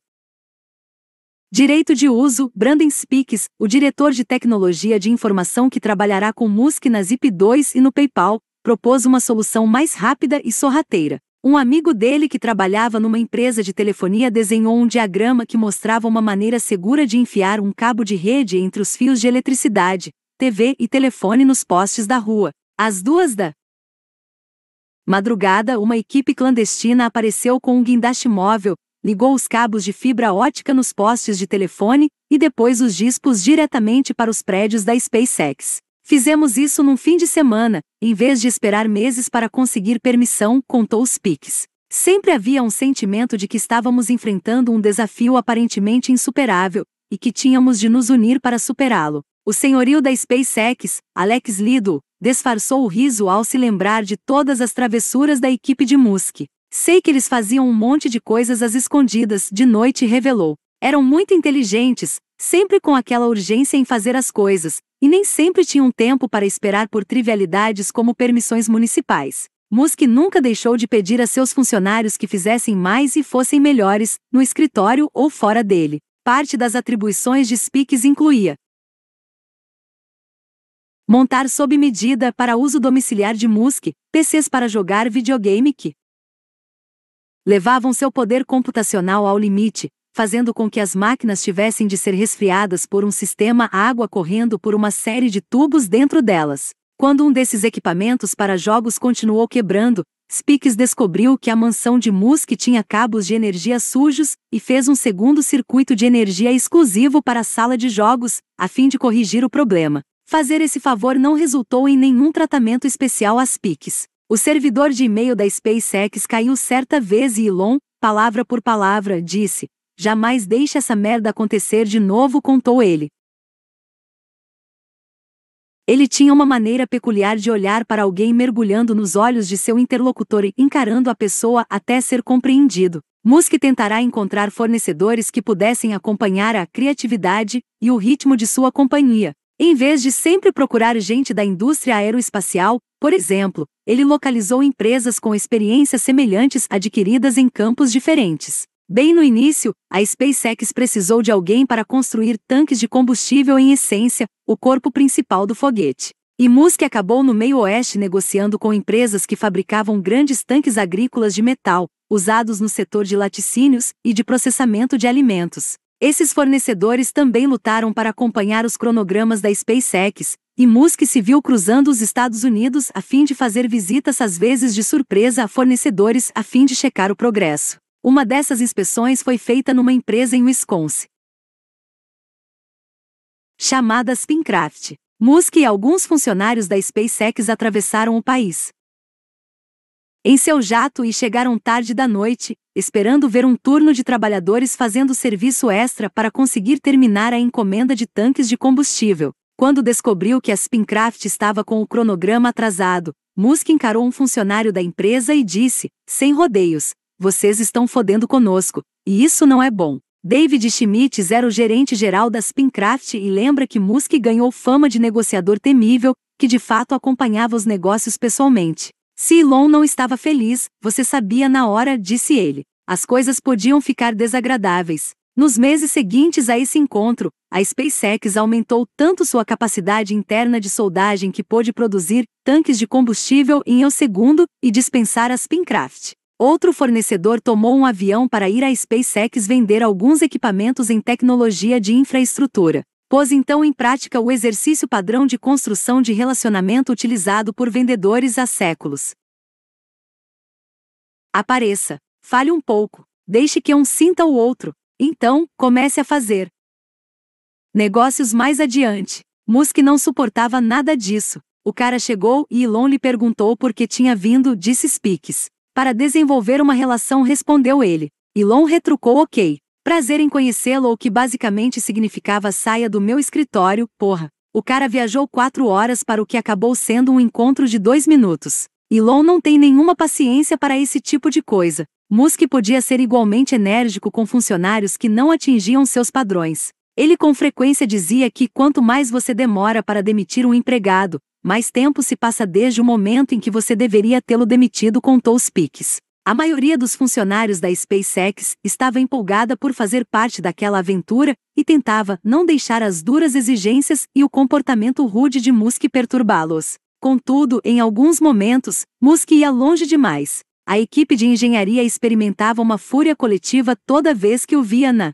Direito de uso, Brandon Speaks, o diretor de tecnologia de informação que trabalhará com Musk na Zip2 e no PayPal, propôs uma solução mais rápida e sorrateira. Um amigo dele que trabalhava numa empresa de telefonia desenhou um diagrama que mostrava uma maneira segura de enfiar um cabo de rede entre os fios de eletricidade, TV e telefone nos postes da rua. Às duas da madrugada, uma equipe clandestina apareceu com um guindaste móvel, ligou os cabos de fibra ótica nos postes de telefone e depois os dispôs diretamente para os prédios da SpaceX. Fizemos isso num fim de semana, em vez de esperar meses para conseguir permissão, contou os Piques. Sempre havia um sentimento de que estávamos enfrentando um desafio aparentemente insuperável, e que tínhamos de nos unir para superá-lo. O senhorio da SpaceX, Alex Lido, disfarçou o riso ao se lembrar de todas as travessuras da equipe de Musk. Sei que eles faziam um monte de coisas às escondidas, de noite revelou. Eram muito inteligentes, sempre com aquela urgência em fazer as coisas, e nem sempre tinham tempo para esperar por trivialidades como permissões municipais. Musk nunca deixou de pedir a seus funcionários que fizessem mais e fossem melhores, no escritório ou fora dele. Parte das atribuições de Speaks incluía montar sob medida para uso domiciliar de Musk, PCs para jogar videogame que levavam seu poder computacional ao limite, fazendo com que as máquinas tivessem de ser resfriadas por um sistema água correndo por uma série de tubos dentro delas. Quando um desses equipamentos para jogos continuou quebrando, Speaks descobriu que a mansão de Musk tinha cabos de energia sujos e fez um segundo circuito de energia exclusivo para a sala de jogos, a fim de corrigir o problema. Fazer esse favor não resultou em nenhum tratamento especial às Speaks. O servidor de e-mail da SpaceX caiu certa vez e Elon, palavra por palavra, disse: Jamais deixe essa merda acontecer de novo, contou ele. Ele tinha uma maneira peculiar de olhar para alguém mergulhando nos olhos de seu interlocutor e encarando a pessoa até ser compreendido. Musk tentará encontrar fornecedores que pudessem acompanhar a criatividade e o ritmo de sua companhia. Em vez de sempre procurar gente da indústria aeroespacial, por exemplo, ele localizou empresas com experiências semelhantes adquiridas em campos diferentes. Bem no início, a SpaceX precisou de alguém para construir tanques de combustível em essência, o corpo principal do foguete. E Musk acabou no meio oeste negociando com empresas que fabricavam grandes tanques agrícolas de metal, usados no setor de laticínios e de processamento de alimentos. Esses fornecedores também lutaram para acompanhar os cronogramas da SpaceX, e Musk se viu cruzando os Estados Unidos a fim de fazer visitas às vezes de surpresa a fornecedores a fim de checar o progresso. Uma dessas inspeções foi feita numa empresa em Wisconsin. Chamada Spincraft. Musk e alguns funcionários da SpaceX atravessaram o país. Em seu jato e chegaram tarde da noite, esperando ver um turno de trabalhadores fazendo serviço extra para conseguir terminar a encomenda de tanques de combustível. Quando descobriu que a Spincraft estava com o cronograma atrasado, Musk encarou um funcionário da empresa e disse, sem rodeios: vocês estão fodendo conosco, e isso não é bom. David Schmitz era o gerente-geral da Spincraft e lembra que Musk ganhou fama de negociador temível, que de fato acompanhava os negócios pessoalmente. Se Elon não estava feliz, você sabia na hora, disse ele. As coisas podiam ficar desagradáveis. Nos meses seguintes a esse encontro, a SpaceX aumentou tanto sua capacidade interna de soldagem que pôde produzir tanques de combustível em um segundo e dispensar a Spincraft. Outro fornecedor tomou um avião para ir à SpaceX vender alguns equipamentos em tecnologia de infraestrutura. Pôs então em prática o exercício padrão de construção de relacionamento utilizado por vendedores há séculos. Apareça, fale um pouco, deixe que um sinta o outro, então, comece a fazer. Negócios mais adiante. Musk não suportava nada disso. O cara chegou e Elon lhe perguntou por que tinha vindo, disse Speaks. Para desenvolver uma relação, respondeu ele. Elon retrucou ok. Prazer em conhecê-lo, o que basicamente significava saia do meu escritório, porra. O cara viajou quatro horas para o que acabou sendo um encontro de dois minutos. Elon não tem nenhuma paciência para esse tipo de coisa. Musk podia ser igualmente enérgico com funcionários que não atingiam seus padrões. Ele com frequência dizia que quanto mais você demora para demitir um empregado, mais tempo se passa desde o momento em que você deveria tê-lo demitido, contou Speaks. A maioria dos funcionários da SpaceX estava empolgada por fazer parte daquela aventura e tentava não deixar as duras exigências e o comportamento rude de Musk perturbá-los. Contudo, em alguns momentos, Musk ia longe demais. A equipe de engenharia experimentava uma fúria coletiva toda vez que o via na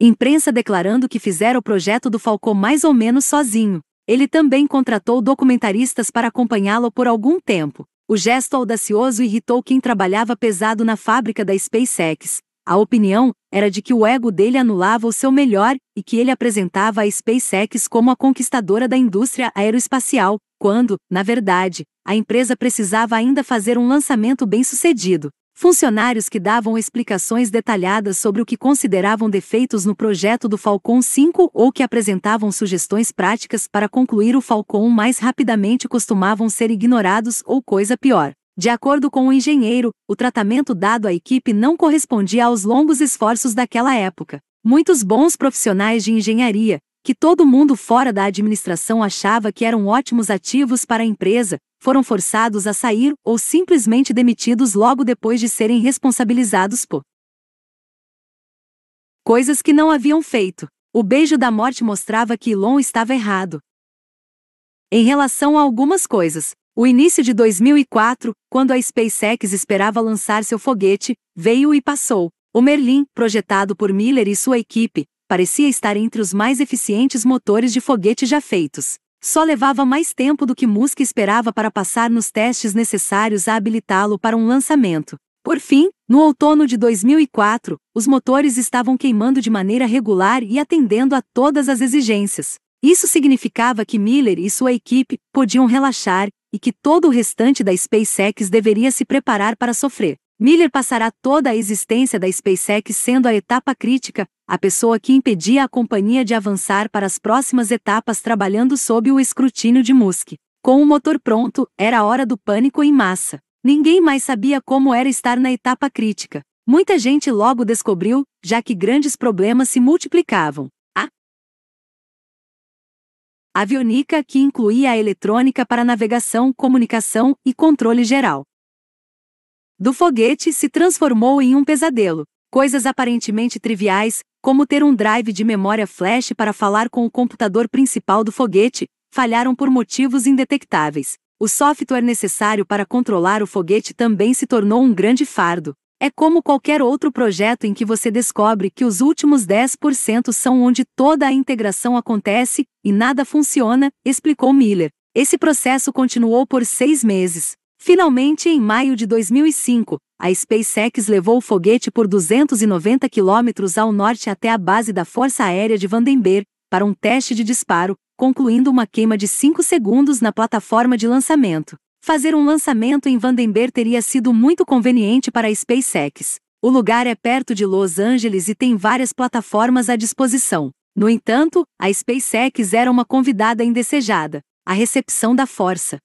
imprensa declarando que fizera o projeto do Falcão mais ou menos sozinho. Ele também contratou documentaristas para acompanhá-lo por algum tempo. O gesto audacioso irritou quem trabalhava pesado na fábrica da SpaceX. A opinião era de que o ego dele anulava o seu melhor e que ele apresentava a SpaceX como a conquistadora da indústria aeroespacial, quando, na verdade, a empresa precisava ainda fazer um lançamento bem-sucedido. Funcionários que davam explicações detalhadas sobre o que consideravam defeitos no projeto do Falcon 5 ou que apresentavam sugestões práticas para concluir o Falcon mais rapidamente costumavam ser ignorados ou coisa pior. De acordo com o engenheiro, o tratamento dado à equipe não correspondia aos longos esforços daquela época. Muitos bons profissionais de engenharia, que todo mundo fora da administração achava que eram ótimos ativos para a empresa, foram forçados a sair ou simplesmente demitidos logo depois de serem responsabilizados por coisas que não haviam feito. O beijo da morte mostrava que Elon estava errado. Em relação a algumas coisas, o início de 2004, quando a SpaceX esperava lançar seu foguete, veio e passou. O Merlin, projetado por Miller e sua equipe, parecia estar entre os mais eficientes motores de foguete já feitos. Só levava mais tempo do que Musk esperava para passar nos testes necessários a habilitá-lo para um lançamento. Por fim, no outono de 2004, os motores estavam queimando de maneira regular e atendendo a todas as exigências. Isso significava que Miller e sua equipe podiam relaxar e que todo o restante da SpaceX deveria se preparar para sofrer. Miller passará toda a existência da SpaceX sendo a etapa crítica, a pessoa que impedia a companhia de avançar para as próximas etapas trabalhando sob o escrutínio de Musk. Com o motor pronto, era hora do pânico em massa. Ninguém mais sabia como era estar na etapa crítica. Muita gente logo descobriu, já que grandes problemas se multiplicavam. A avionica que incluía a eletrônica para navegação, comunicação e controle geral do foguete se transformou em um pesadelo. Coisas aparentemente triviais, como ter um drive de memória flash para falar com o computador principal do foguete, falharam por motivos indetectáveis. O software necessário para controlar o foguete também se tornou um grande fardo. É como qualquer outro projeto em que você descobre que os últimos 10% são onde toda a integração acontece e nada funciona, explicou Miller. Esse processo continuou por seis meses. Finalmente, em maio de 2005, a SpaceX levou o foguete por 290 quilômetros ao norte até a base da Força Aérea de Vandenberg, para um teste de disparo, concluindo uma queima de 5 segundos na plataforma de lançamento. Fazer um lançamento em Vandenberg teria sido muito conveniente para a SpaceX. O lugar é perto de Los Angeles e tem várias plataformas à disposição. No entanto, a SpaceX era uma convidada indesejada. A recepção da força,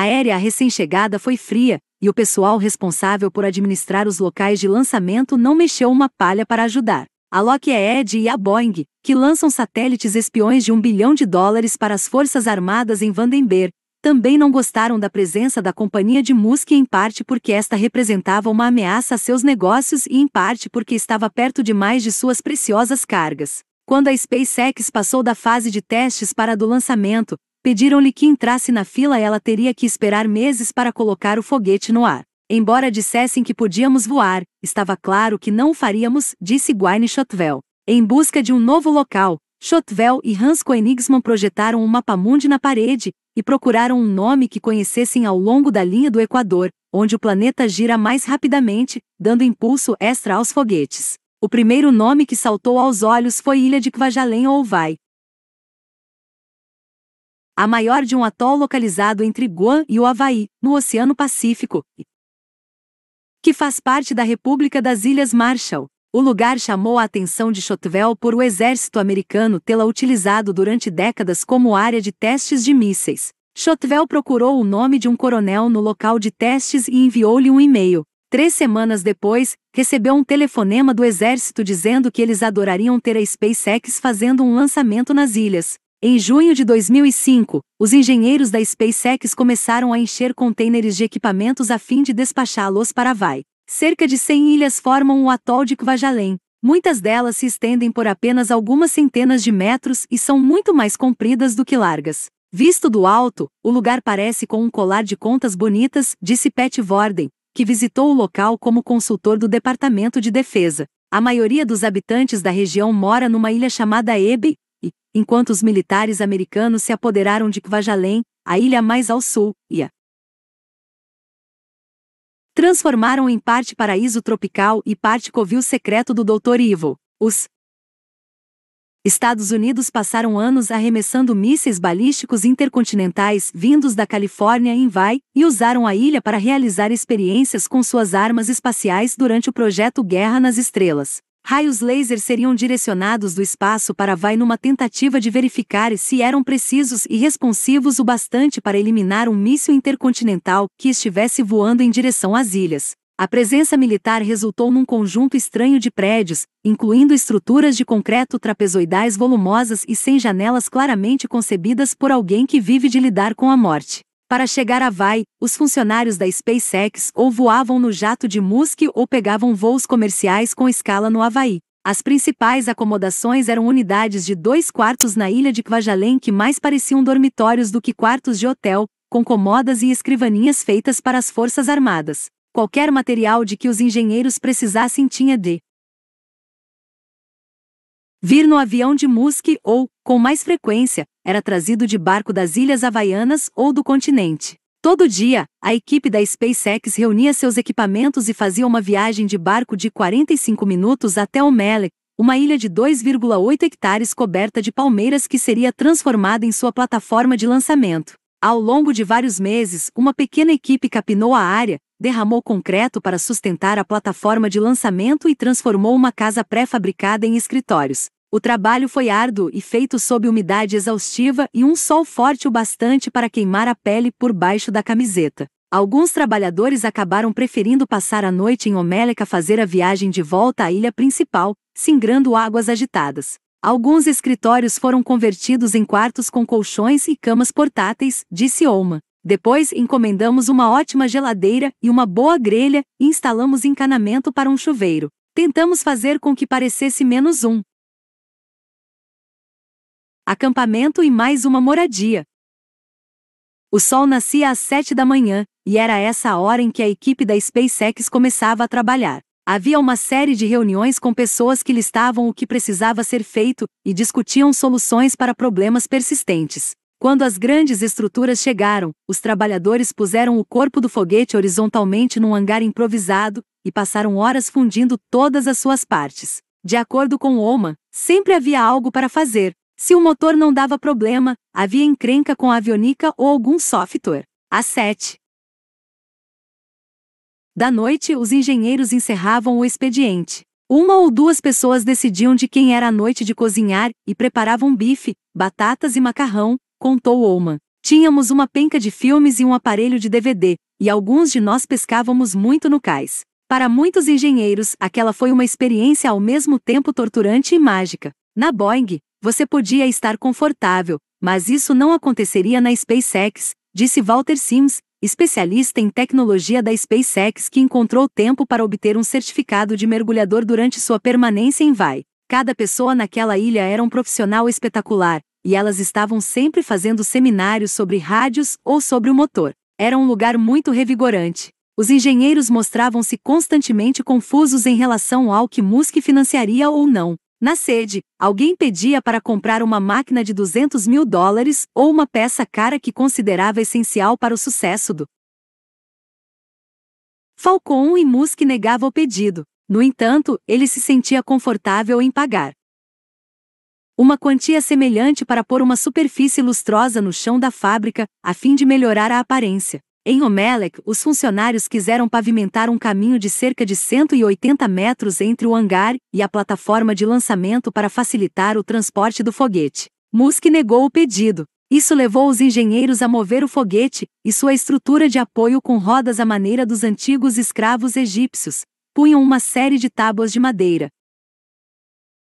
aérea recém-chegada foi fria, e o pessoal responsável por administrar os locais de lançamento não mexeu uma palha para ajudar. A Lockheed e a Boeing, que lançam satélites espiões de um bilhão de dólares para as Forças Armadas em Vandenberg, também não gostaram da presença da companhia de Musk em parte porque esta representava uma ameaça a seus negócios e em parte porque estava perto demais de suas preciosas cargas. Quando a SpaceX passou da fase de testes para a do lançamento, Pediram-lhe que entrasse na fila e ela teria que esperar meses para colocar o foguete no ar. Embora dissessem que podíamos voar, estava claro que não o faríamos, disse Gwynne Shotwell. Em busca de um novo local, Shotwell e Hans Koenigsmann projetaram um mapa-mundi na parede e procuraram um nome que conhecessem ao longo da linha do Equador, onde o planeta gira mais rapidamente, dando impulso extra aos foguetes. O primeiro nome que saltou aos olhos foi Ilha de Kwajalein ou Vai, a maior de um atol localizado entre Guam e o Havaí, no Oceano Pacífico, que faz parte da República das Ilhas Marshall. O lugar chamou a atenção de Shotwell por o exército americano tê-la utilizado durante décadas como área de testes de mísseis. Shotwell procurou o nome de um coronel no local de testes e enviou-lhe um e-mail. Três semanas depois, recebeu um telefonema do exército dizendo que eles adorariam ter a SpaceX fazendo um lançamento nas ilhas. Em junho de 2005, os engenheiros da SpaceX começaram a encher contêineres de equipamentos a fim de despachá-los para Hawaii. Cerca de 100 ilhas formam o atol de Kwajalein. Muitas delas se estendem por apenas algumas centenas de metros e são muito mais compridas do que largas. Visto do alto, o lugar parece com um colar de contas bonitas, disse Pat Vorden, que visitou o local como consultor do Departamento de Defesa. A maioria dos habitantes da região mora numa ilha chamada Ebe, enquanto os militares americanos se apoderaram de Kwajalein, a ilha mais ao sul, e a transformaram em parte paraíso tropical e parte covil secreto do Dr. Evil. Os Estados Unidos passaram anos arremessando mísseis balísticos intercontinentais vindos da Califórnia em Vai e usaram a ilha para realizar experiências com suas armas espaciais durante o projeto Guerra nas Estrelas. Raios laser seriam direcionados do espaço para Vai numa tentativa de verificar se eram precisos e responsivos o bastante para eliminar um míssil intercontinental que estivesse voando em direção às ilhas. A presença militar resultou num conjunto estranho de prédios, incluindo estruturas de concreto trapezoidais volumosas e sem janelas claramente concebidas por alguém que vive de lidar com a morte. Para chegar a Hawaii, os funcionários da SpaceX ou voavam no jato de Musk ou pegavam voos comerciais com escala no Havaí. As principais acomodações eram unidades de dois quartos na ilha de Kwajalein que mais pareciam dormitórios do que quartos de hotel, com comodas e escrivaninhas feitas para as forças armadas qualquer material de que os engenheiros precisassem tinha de vir no avião de Musk ou, com mais frequência, era trazido de barco das Ilhas Havaianas ou do continente. Todo dia, a equipe da SpaceX reunia seus equipamentos e fazia uma viagem de barco de 45 minutos até O'Malley, uma ilha de 2,8 hectares coberta de palmeiras que seria transformada em sua plataforma de lançamento. Ao longo de vários meses, uma pequena equipe capinou a área, derramou concreto para sustentar a plataforma de lançamento e transformou uma casa pré-fabricada em escritórios. O trabalho foi árduo e feito sob umidade exaustiva e um sol forte o bastante para queimar a pele por baixo da camiseta. Alguns trabalhadores acabaram preferindo passar a noite em Omélica fazer a viagem de volta à ilha principal, singrando águas agitadas. Alguns escritórios foram convertidos em quartos com colchões e camas portáteis, disse Olma. Depois encomendamos uma ótima geladeira e uma boa grelha e instalamos encanamento para um chuveiro. Tentamos fazer com que parecesse menos um acampamento e mais uma moradia. O sol nascia às sete da manhã, e era essa a hora em que a equipe da SpaceX começava a trabalhar. Havia uma série de reuniões com pessoas que listavam o que precisava ser feito e discutiam soluções para problemas persistentes. Quando as grandes estruturas chegaram, os trabalhadores puseram o corpo do foguete horizontalmente num hangar improvisado e passaram horas fundindo todas as suas partes. De acordo com Oman, sempre havia algo para fazer. Se o motor não dava problema, havia encrenca com a avionica ou algum software. Às sete da noite, os engenheiros encerravam o expediente. Uma ou duas pessoas decidiam de quem era a noite de cozinhar e preparavam bife, batatas e macarrão, contou Oman. Tínhamos uma penca de filmes e um aparelho de DVD, e alguns de nós pescávamos muito no cais. Para muitos engenheiros, aquela foi uma experiência ao mesmo tempo torturante e mágica. Na Boeing, você podia estar confortável, mas isso não aconteceria na SpaceX, disse Walter Sims, especialista em tecnologia da SpaceX que encontrou tempo para obter um certificado de mergulhador durante sua permanência em Vai. Cada pessoa naquela ilha era um profissional espetacular, e elas estavam sempre fazendo seminários sobre rádios ou sobre o motor. Era um lugar muito revigorante. Os engenheiros mostravam-se constantemente confusos em relação ao que Musk financiaria ou não. Na sede, alguém pedia para comprar uma máquina de 200 mil dólares ou uma peça cara que considerava essencial para o sucesso do Falcon e Musk negava o pedido. No entanto, ele se sentia confortável em pagar uma quantia semelhante para pôr uma superfície lustrosa no chão da fábrica, a fim de melhorar a aparência. Em Omelec, os funcionários quiseram pavimentar um caminho de cerca de 180 metros entre o hangar e a plataforma de lançamento para facilitar o transporte do foguete. Musk negou o pedido. Isso levou os engenheiros a mover o foguete e sua estrutura de apoio com rodas à maneira dos antigos escravos egípcios. Punham uma série de tábuas de madeira,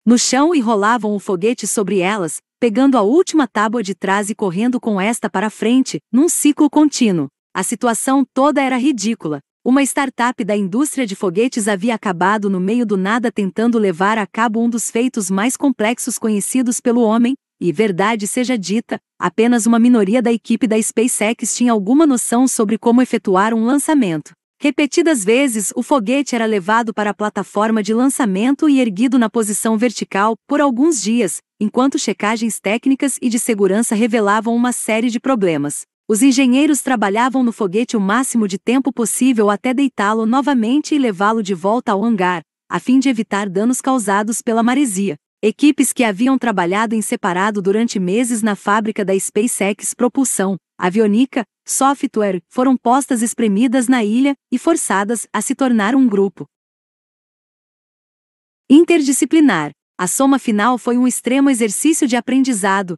no chão e rolavam o foguete sobre elas, pegando a última tábua de trás e correndo com esta para frente, num ciclo contínuo. A situação toda era ridícula. Uma startup da indústria de foguetes havia acabado no meio do nada tentando levar a cabo um dos feitos mais complexos conhecidos pelo homem, e verdade seja dita, apenas uma minoria da equipe da SpaceX tinha alguma noção sobre como efetuar um lançamento. Repetidas vezes, o foguete era levado para a plataforma de lançamento e erguido na posição vertical por alguns dias, enquanto checagens técnicas e de segurança revelavam uma série de problemas. Os engenheiros trabalhavam no foguete o máximo de tempo possível até deitá-lo novamente e levá-lo de volta ao hangar, a fim de evitar danos causados pela maresia. Equipes que haviam trabalhado em separado durante meses na fábrica da SpaceX Propulsão, Avionica, Software, foram postas espremidas na ilha e forçadas a se tornar um grupo interdisciplinar. A soma final foi um extremo exercício de aprendizado.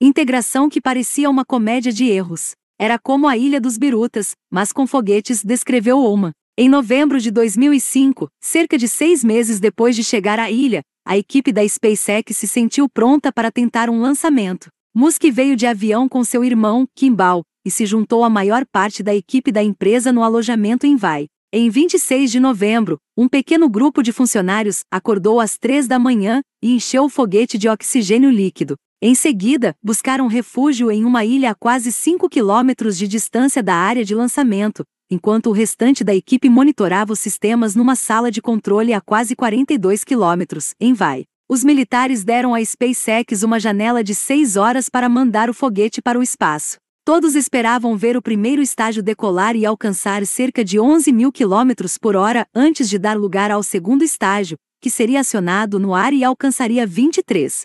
Integração que parecia uma comédia de erros. Era como a Ilha dos Birutas, mas com foguetes, descreveu Oma. Em novembro de 2005, cerca de seis meses depois de chegar à ilha, a equipe da SpaceX se sentiu pronta para tentar um lançamento. Musk veio de avião com seu irmão, Kimball, e se juntou à maior parte da equipe da empresa no alojamento em Vai. Em 26 de novembro, um pequeno grupo de funcionários acordou às três da manhã e encheu o foguete de oxigênio líquido. Em seguida, buscaram refúgio em uma ilha a quase 5 quilômetros de distância da área de lançamento, enquanto o restante da equipe monitorava os sistemas numa sala de controle a quase 42 quilômetros, em Vai. Os militares deram à SpaceX uma janela de seis horas para mandar o foguete para o espaço. Todos esperavam ver o primeiro estágio decolar e alcançar cerca de 11 mil quilômetros por hora antes de dar lugar ao segundo estágio, que seria acionado no ar e alcançaria 23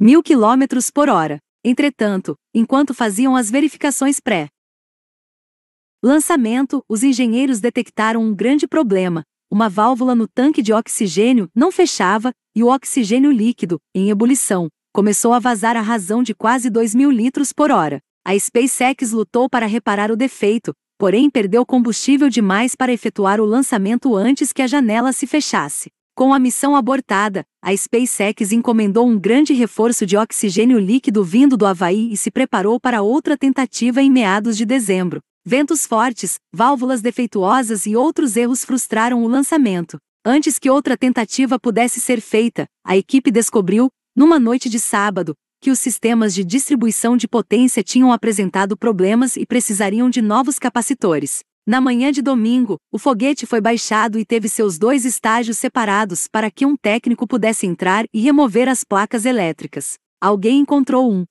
mil quilômetros por hora. Entretanto, enquanto faziam as verificações pré lançamento, os engenheiros detectaram um grande problema. Uma válvula no tanque de oxigênio não fechava e o oxigênio líquido, em ebulição, começou a vazar à razão de quase 2 mil litros por hora. A SpaceX lutou para reparar o defeito, porém perdeu combustível demais para efetuar o lançamento antes que a janela se fechasse. Com a missão abortada, a SpaceX encomendou um grande reforço de oxigênio líquido vindo do Havaí e se preparou para outra tentativa em meados de dezembro. Ventos fortes, válvulas defeituosas e outros erros frustraram o lançamento. Antes que outra tentativa pudesse ser feita, a equipe descobriu, numa noite de sábado, que os sistemas de distribuição de potência tinham apresentado problemas e precisariam de novos capacitores. Na manhã de domingo, o foguete foi baixado e teve seus dois estágios separados para que um técnico pudesse entrar e remover as placas elétricas. Alguém encontrou um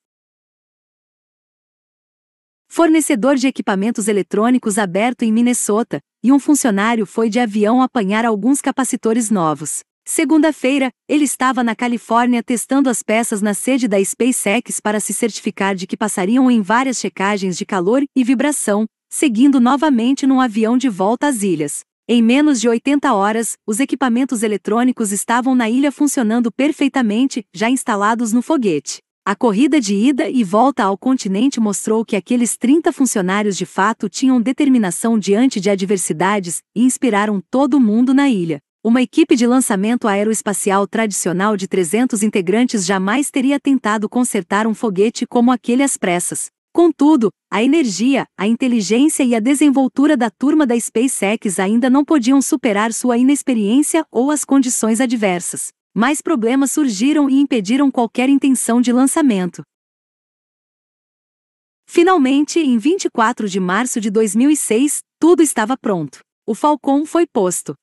fornecedor de equipamentos eletrônicos aberto em Minnesota, e um funcionário foi de avião apanhar alguns capacitores novos. Segunda-feira, ele estava na Califórnia testando as peças na sede da SpaceX para se certificar de que passariam em várias checagens de calor e vibração, seguindo novamente num avião de volta às ilhas. Em menos de 80 horas, os equipamentos eletrônicos estavam na ilha funcionando perfeitamente, já instalados no foguete. A corrida de ida e volta ao continente mostrou que aqueles 30 funcionários de fato tinham determinação diante de adversidades e inspiraram todo mundo na ilha. Uma equipe de lançamento aeroespacial tradicional de 300 integrantes jamais teria tentado consertar um foguete como aquele às pressas. Contudo, a energia, a inteligência e a desenvoltura da turma da SpaceX ainda não podiam superar sua inexperiência ou as condições adversas mais problemas surgiram e impediram qualquer intenção de lançamento. Finalmente, em 24 de março de 2006, tudo estava pronto. O Falcon foi posto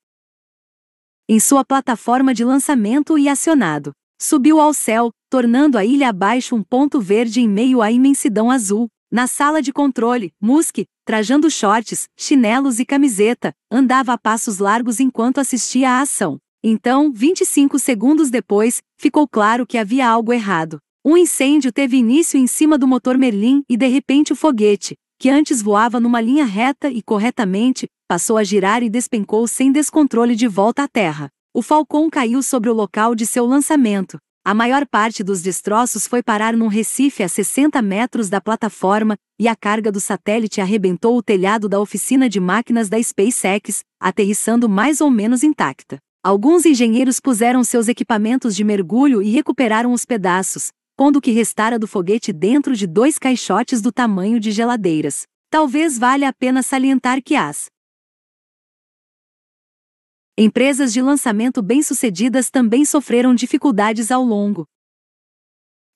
em sua plataforma de lançamento e acionado. Subiu ao céu, tornando a ilha abaixo um ponto verde em meio à imensidão azul. Na sala de controle, Musk, trajando shorts, chinelos e camiseta, andava a passos largos enquanto assistia à ação. Então, 25 segundos depois, ficou claro que havia algo errado. Um incêndio teve início em cima do motor Merlin e de repente o foguete, que antes voava numa linha reta e corretamente, passou a girar e despencou sem descontrole de volta à Terra. O Falcon caiu sobre o local de seu lançamento. A maior parte dos destroços foi parar num recife a 60 metros da plataforma, e a carga do satélite arrebentou o telhado da oficina de máquinas da SpaceX, aterrissando mais ou menos intacta. Alguns engenheiros puseram seus equipamentos de mergulho e recuperaram os pedaços, pondo o que restara do foguete dentro de dois caixotes do tamanho de geladeiras. Talvez valha a pena salientar que as empresas de lançamento bem-sucedidas também sofreram dificuldades ao longo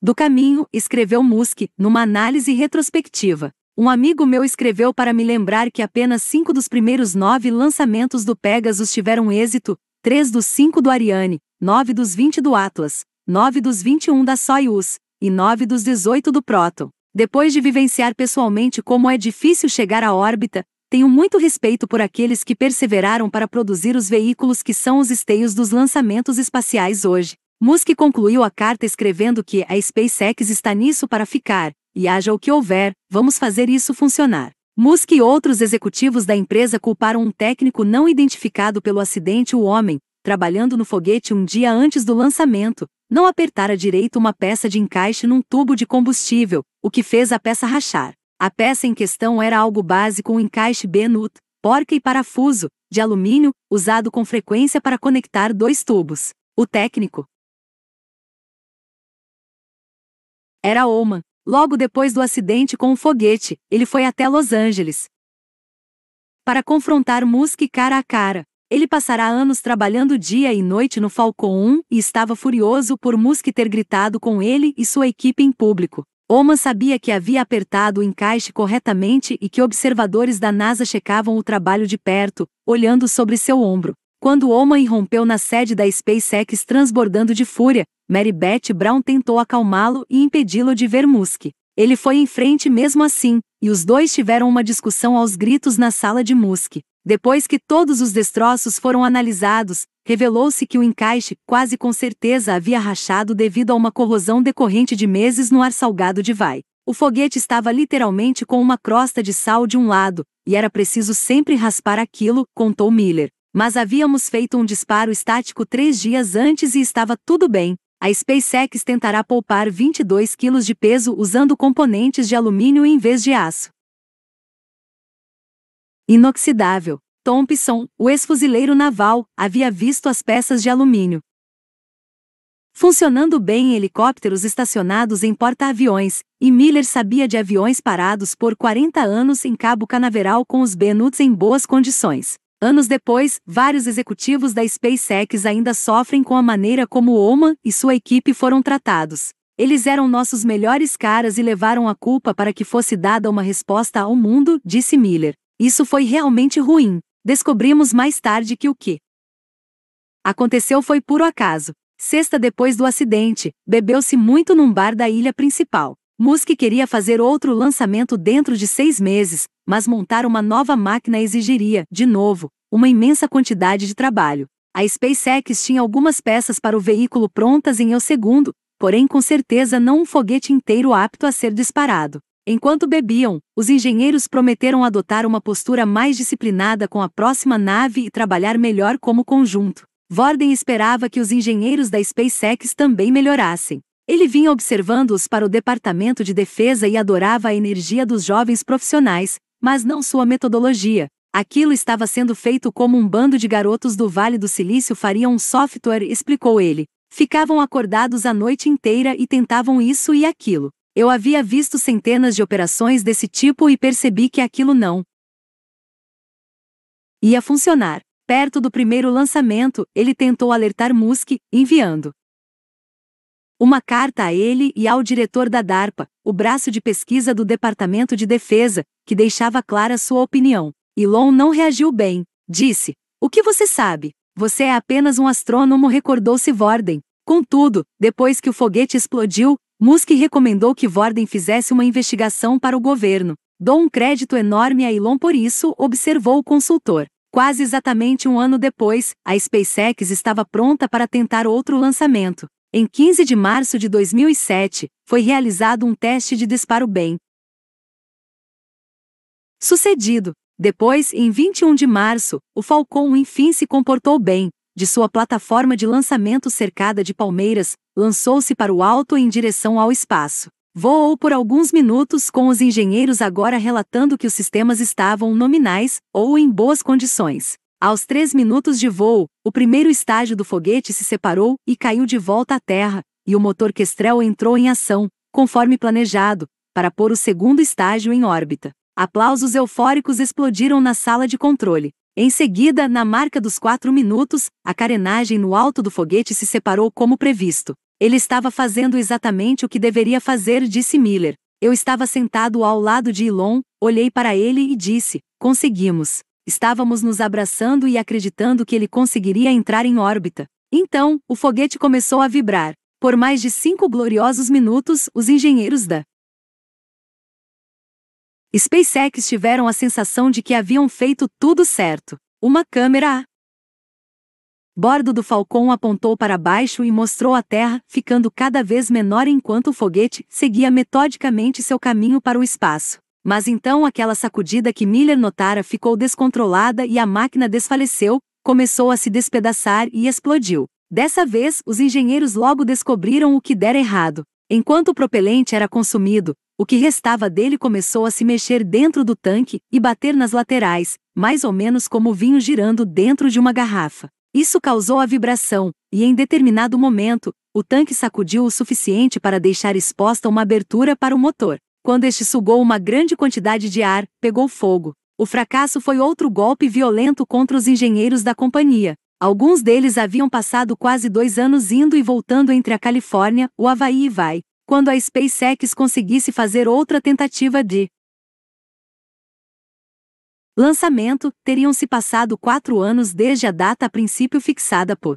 do caminho, escreveu Musk, numa análise retrospectiva. Um amigo meu escreveu para me lembrar que apenas cinco dos primeiros nove lançamentos do Pegasus tiveram êxito, 3 dos 5 do Ariane, 9 dos 20 do Atlas, 9 dos 21 da Soyuz, e 9 dos 18 do Proton. Depois de vivenciar pessoalmente como é difícil chegar à órbita, tenho muito respeito por aqueles que perseveraram para produzir os veículos que são os esteios dos lançamentos espaciais hoje. Musk concluiu a carta escrevendo que a SpaceX está nisso para ficar, e haja o que houver, vamos fazer isso funcionar. Musk e outros executivos da empresa culparam um técnico não identificado pelo acidente o homem, trabalhando no foguete um dia antes do lançamento, não apertara direito uma peça de encaixe num tubo de combustível, o que fez a peça rachar. A peça em questão era algo básico um encaixe B-nut, porca e parafuso, de alumínio, usado com frequência para conectar dois tubos. O técnico era Oman. Logo depois do acidente com o foguete, ele foi até Los Angeles para confrontar Musk cara a cara. Ele passará anos trabalhando dia e noite no Falcon 1 e estava furioso por Musk ter gritado com ele e sua equipe em público. Oman sabia que havia apertado o encaixe corretamente e que observadores da NASA checavam o trabalho de perto, olhando sobre seu ombro. Quando Oman irrompeu na sede da SpaceX transbordando de fúria, Mary Beth Brown tentou acalmá-lo e impedi-lo de ver Musk. Ele foi em frente mesmo assim, e os dois tiveram uma discussão aos gritos na sala de Musk. Depois que todos os destroços foram analisados, revelou-se que o encaixe, quase com certeza, havia rachado devido a uma corrosão decorrente de meses no ar salgado de Vai. O foguete estava literalmente com uma crosta de sal de um lado, e era preciso sempre raspar aquilo, contou Miller. Mas havíamos feito um disparo estático três dias antes e estava tudo bem. A SpaceX tentará poupar 22 quilos de peso usando componentes de alumínio em vez de aço inoxidável. Thompson, o ex-fuzileiro naval, havia visto as peças de alumínio funcionando bem em helicópteros estacionados em porta-aviões, e Miller sabia de aviões parados por 40 anos em Cabo Canaveral com os Benuts em boas condições. Anos depois, vários executivos da SpaceX ainda sofrem com a maneira como Oman e sua equipe foram tratados. Eles eram nossos melhores caras e levaram a culpa para que fosse dada uma resposta ao mundo, disse Miller. Isso foi realmente ruim. Descobrimos mais tarde que o que aconteceu foi puro acaso. Sexta depois do acidente, bebeu-se muito num bar da ilha principal. Musk queria fazer outro lançamento dentro de seis meses, mas montar uma nova máquina exigiria, de novo, uma imensa quantidade de trabalho. A SpaceX tinha algumas peças para o veículo prontas em um segundo, porém com certeza não um foguete inteiro apto a ser disparado. Enquanto bebiam, os engenheiros prometeram adotar uma postura mais disciplinada com a próxima nave e trabalhar melhor como conjunto. Vorden esperava que os engenheiros da SpaceX também melhorassem. Ele vinha observando-os para o Departamento de Defesa e adorava a energia dos jovens profissionais, mas não sua metodologia. Aquilo estava sendo feito como um bando de garotos do Vale do Silício fariam um software, explicou ele. Ficavam acordados a noite inteira e tentavam isso e aquilo. Eu havia visto centenas de operações desse tipo e percebi que aquilo não ia funcionar. Perto do primeiro lançamento, ele tentou alertar Musk, enviando uma carta a ele e ao diretor da DARPA, o braço de pesquisa do Departamento de Defesa, que deixava clara sua opinião. Elon não reagiu bem. Disse: O que você sabe? Você é apenas um astrônomo, recordou-se Vorden. Contudo, depois que o foguete explodiu, Musk recomendou que Vorden fizesse uma investigação para o governo. Dou um crédito enorme a Elon por isso, observou o consultor. Quase exatamente um ano depois, a SpaceX estava pronta para tentar outro lançamento. Em 15 de março de 2007, foi realizado um teste de disparo bem sucedido. Depois, em 21 de março, o Falcon enfim se comportou bem, de sua plataforma de lançamento cercada de palmeiras, lançou-se para o alto em direção ao espaço. Voou por alguns minutos com os engenheiros agora relatando que os sistemas estavam nominais ou em boas condições. Aos três minutos de voo, o primeiro estágio do foguete se separou e caiu de volta à Terra, e o motor Kestrel entrou em ação, conforme planejado, para pôr o segundo estágio em órbita. Aplausos eufóricos explodiram na sala de controle. Em seguida, na marca dos quatro minutos, a carenagem no alto do foguete se separou como previsto. Ele estava fazendo exatamente o que deveria fazer, disse Miller. Eu estava sentado ao lado de Elon, olhei para ele e disse: Conseguimos. Estávamos nos abraçando e acreditando que ele conseguiria entrar em órbita. Então, o foguete começou a vibrar. Por mais de cinco gloriosos minutos, os engenheiros da SpaceX tiveram a sensação de que haviam feito tudo certo. Uma câmera a bordo do Falcon apontou para baixo e mostrou a Terra, ficando cada vez menor enquanto o foguete seguia metodicamente seu caminho para o espaço. Mas então aquela sacudida que Miller notara ficou descontrolada e a máquina desfaleceu, começou a se despedaçar e explodiu. Dessa vez, os engenheiros logo descobriram o que dera errado. Enquanto o propelente era consumido, o que restava dele começou a se mexer dentro do tanque e bater nas laterais, mais ou menos como vinho girando dentro de uma garrafa. Isso causou a vibração, e em determinado momento, o tanque sacudiu o suficiente para deixar exposta uma abertura para o motor. Quando este sugou uma grande quantidade de ar, pegou fogo. O fracasso foi outro golpe violento contra os engenheiros da companhia. Alguns deles haviam passado quase dois anos indo e voltando entre a Califórnia, o Havaí e vai, quando a SpaceX conseguisse fazer outra tentativa de lançamento, teriam se passado quatro anos desde a data a princípio fixada por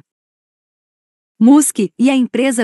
Musk, e a empresa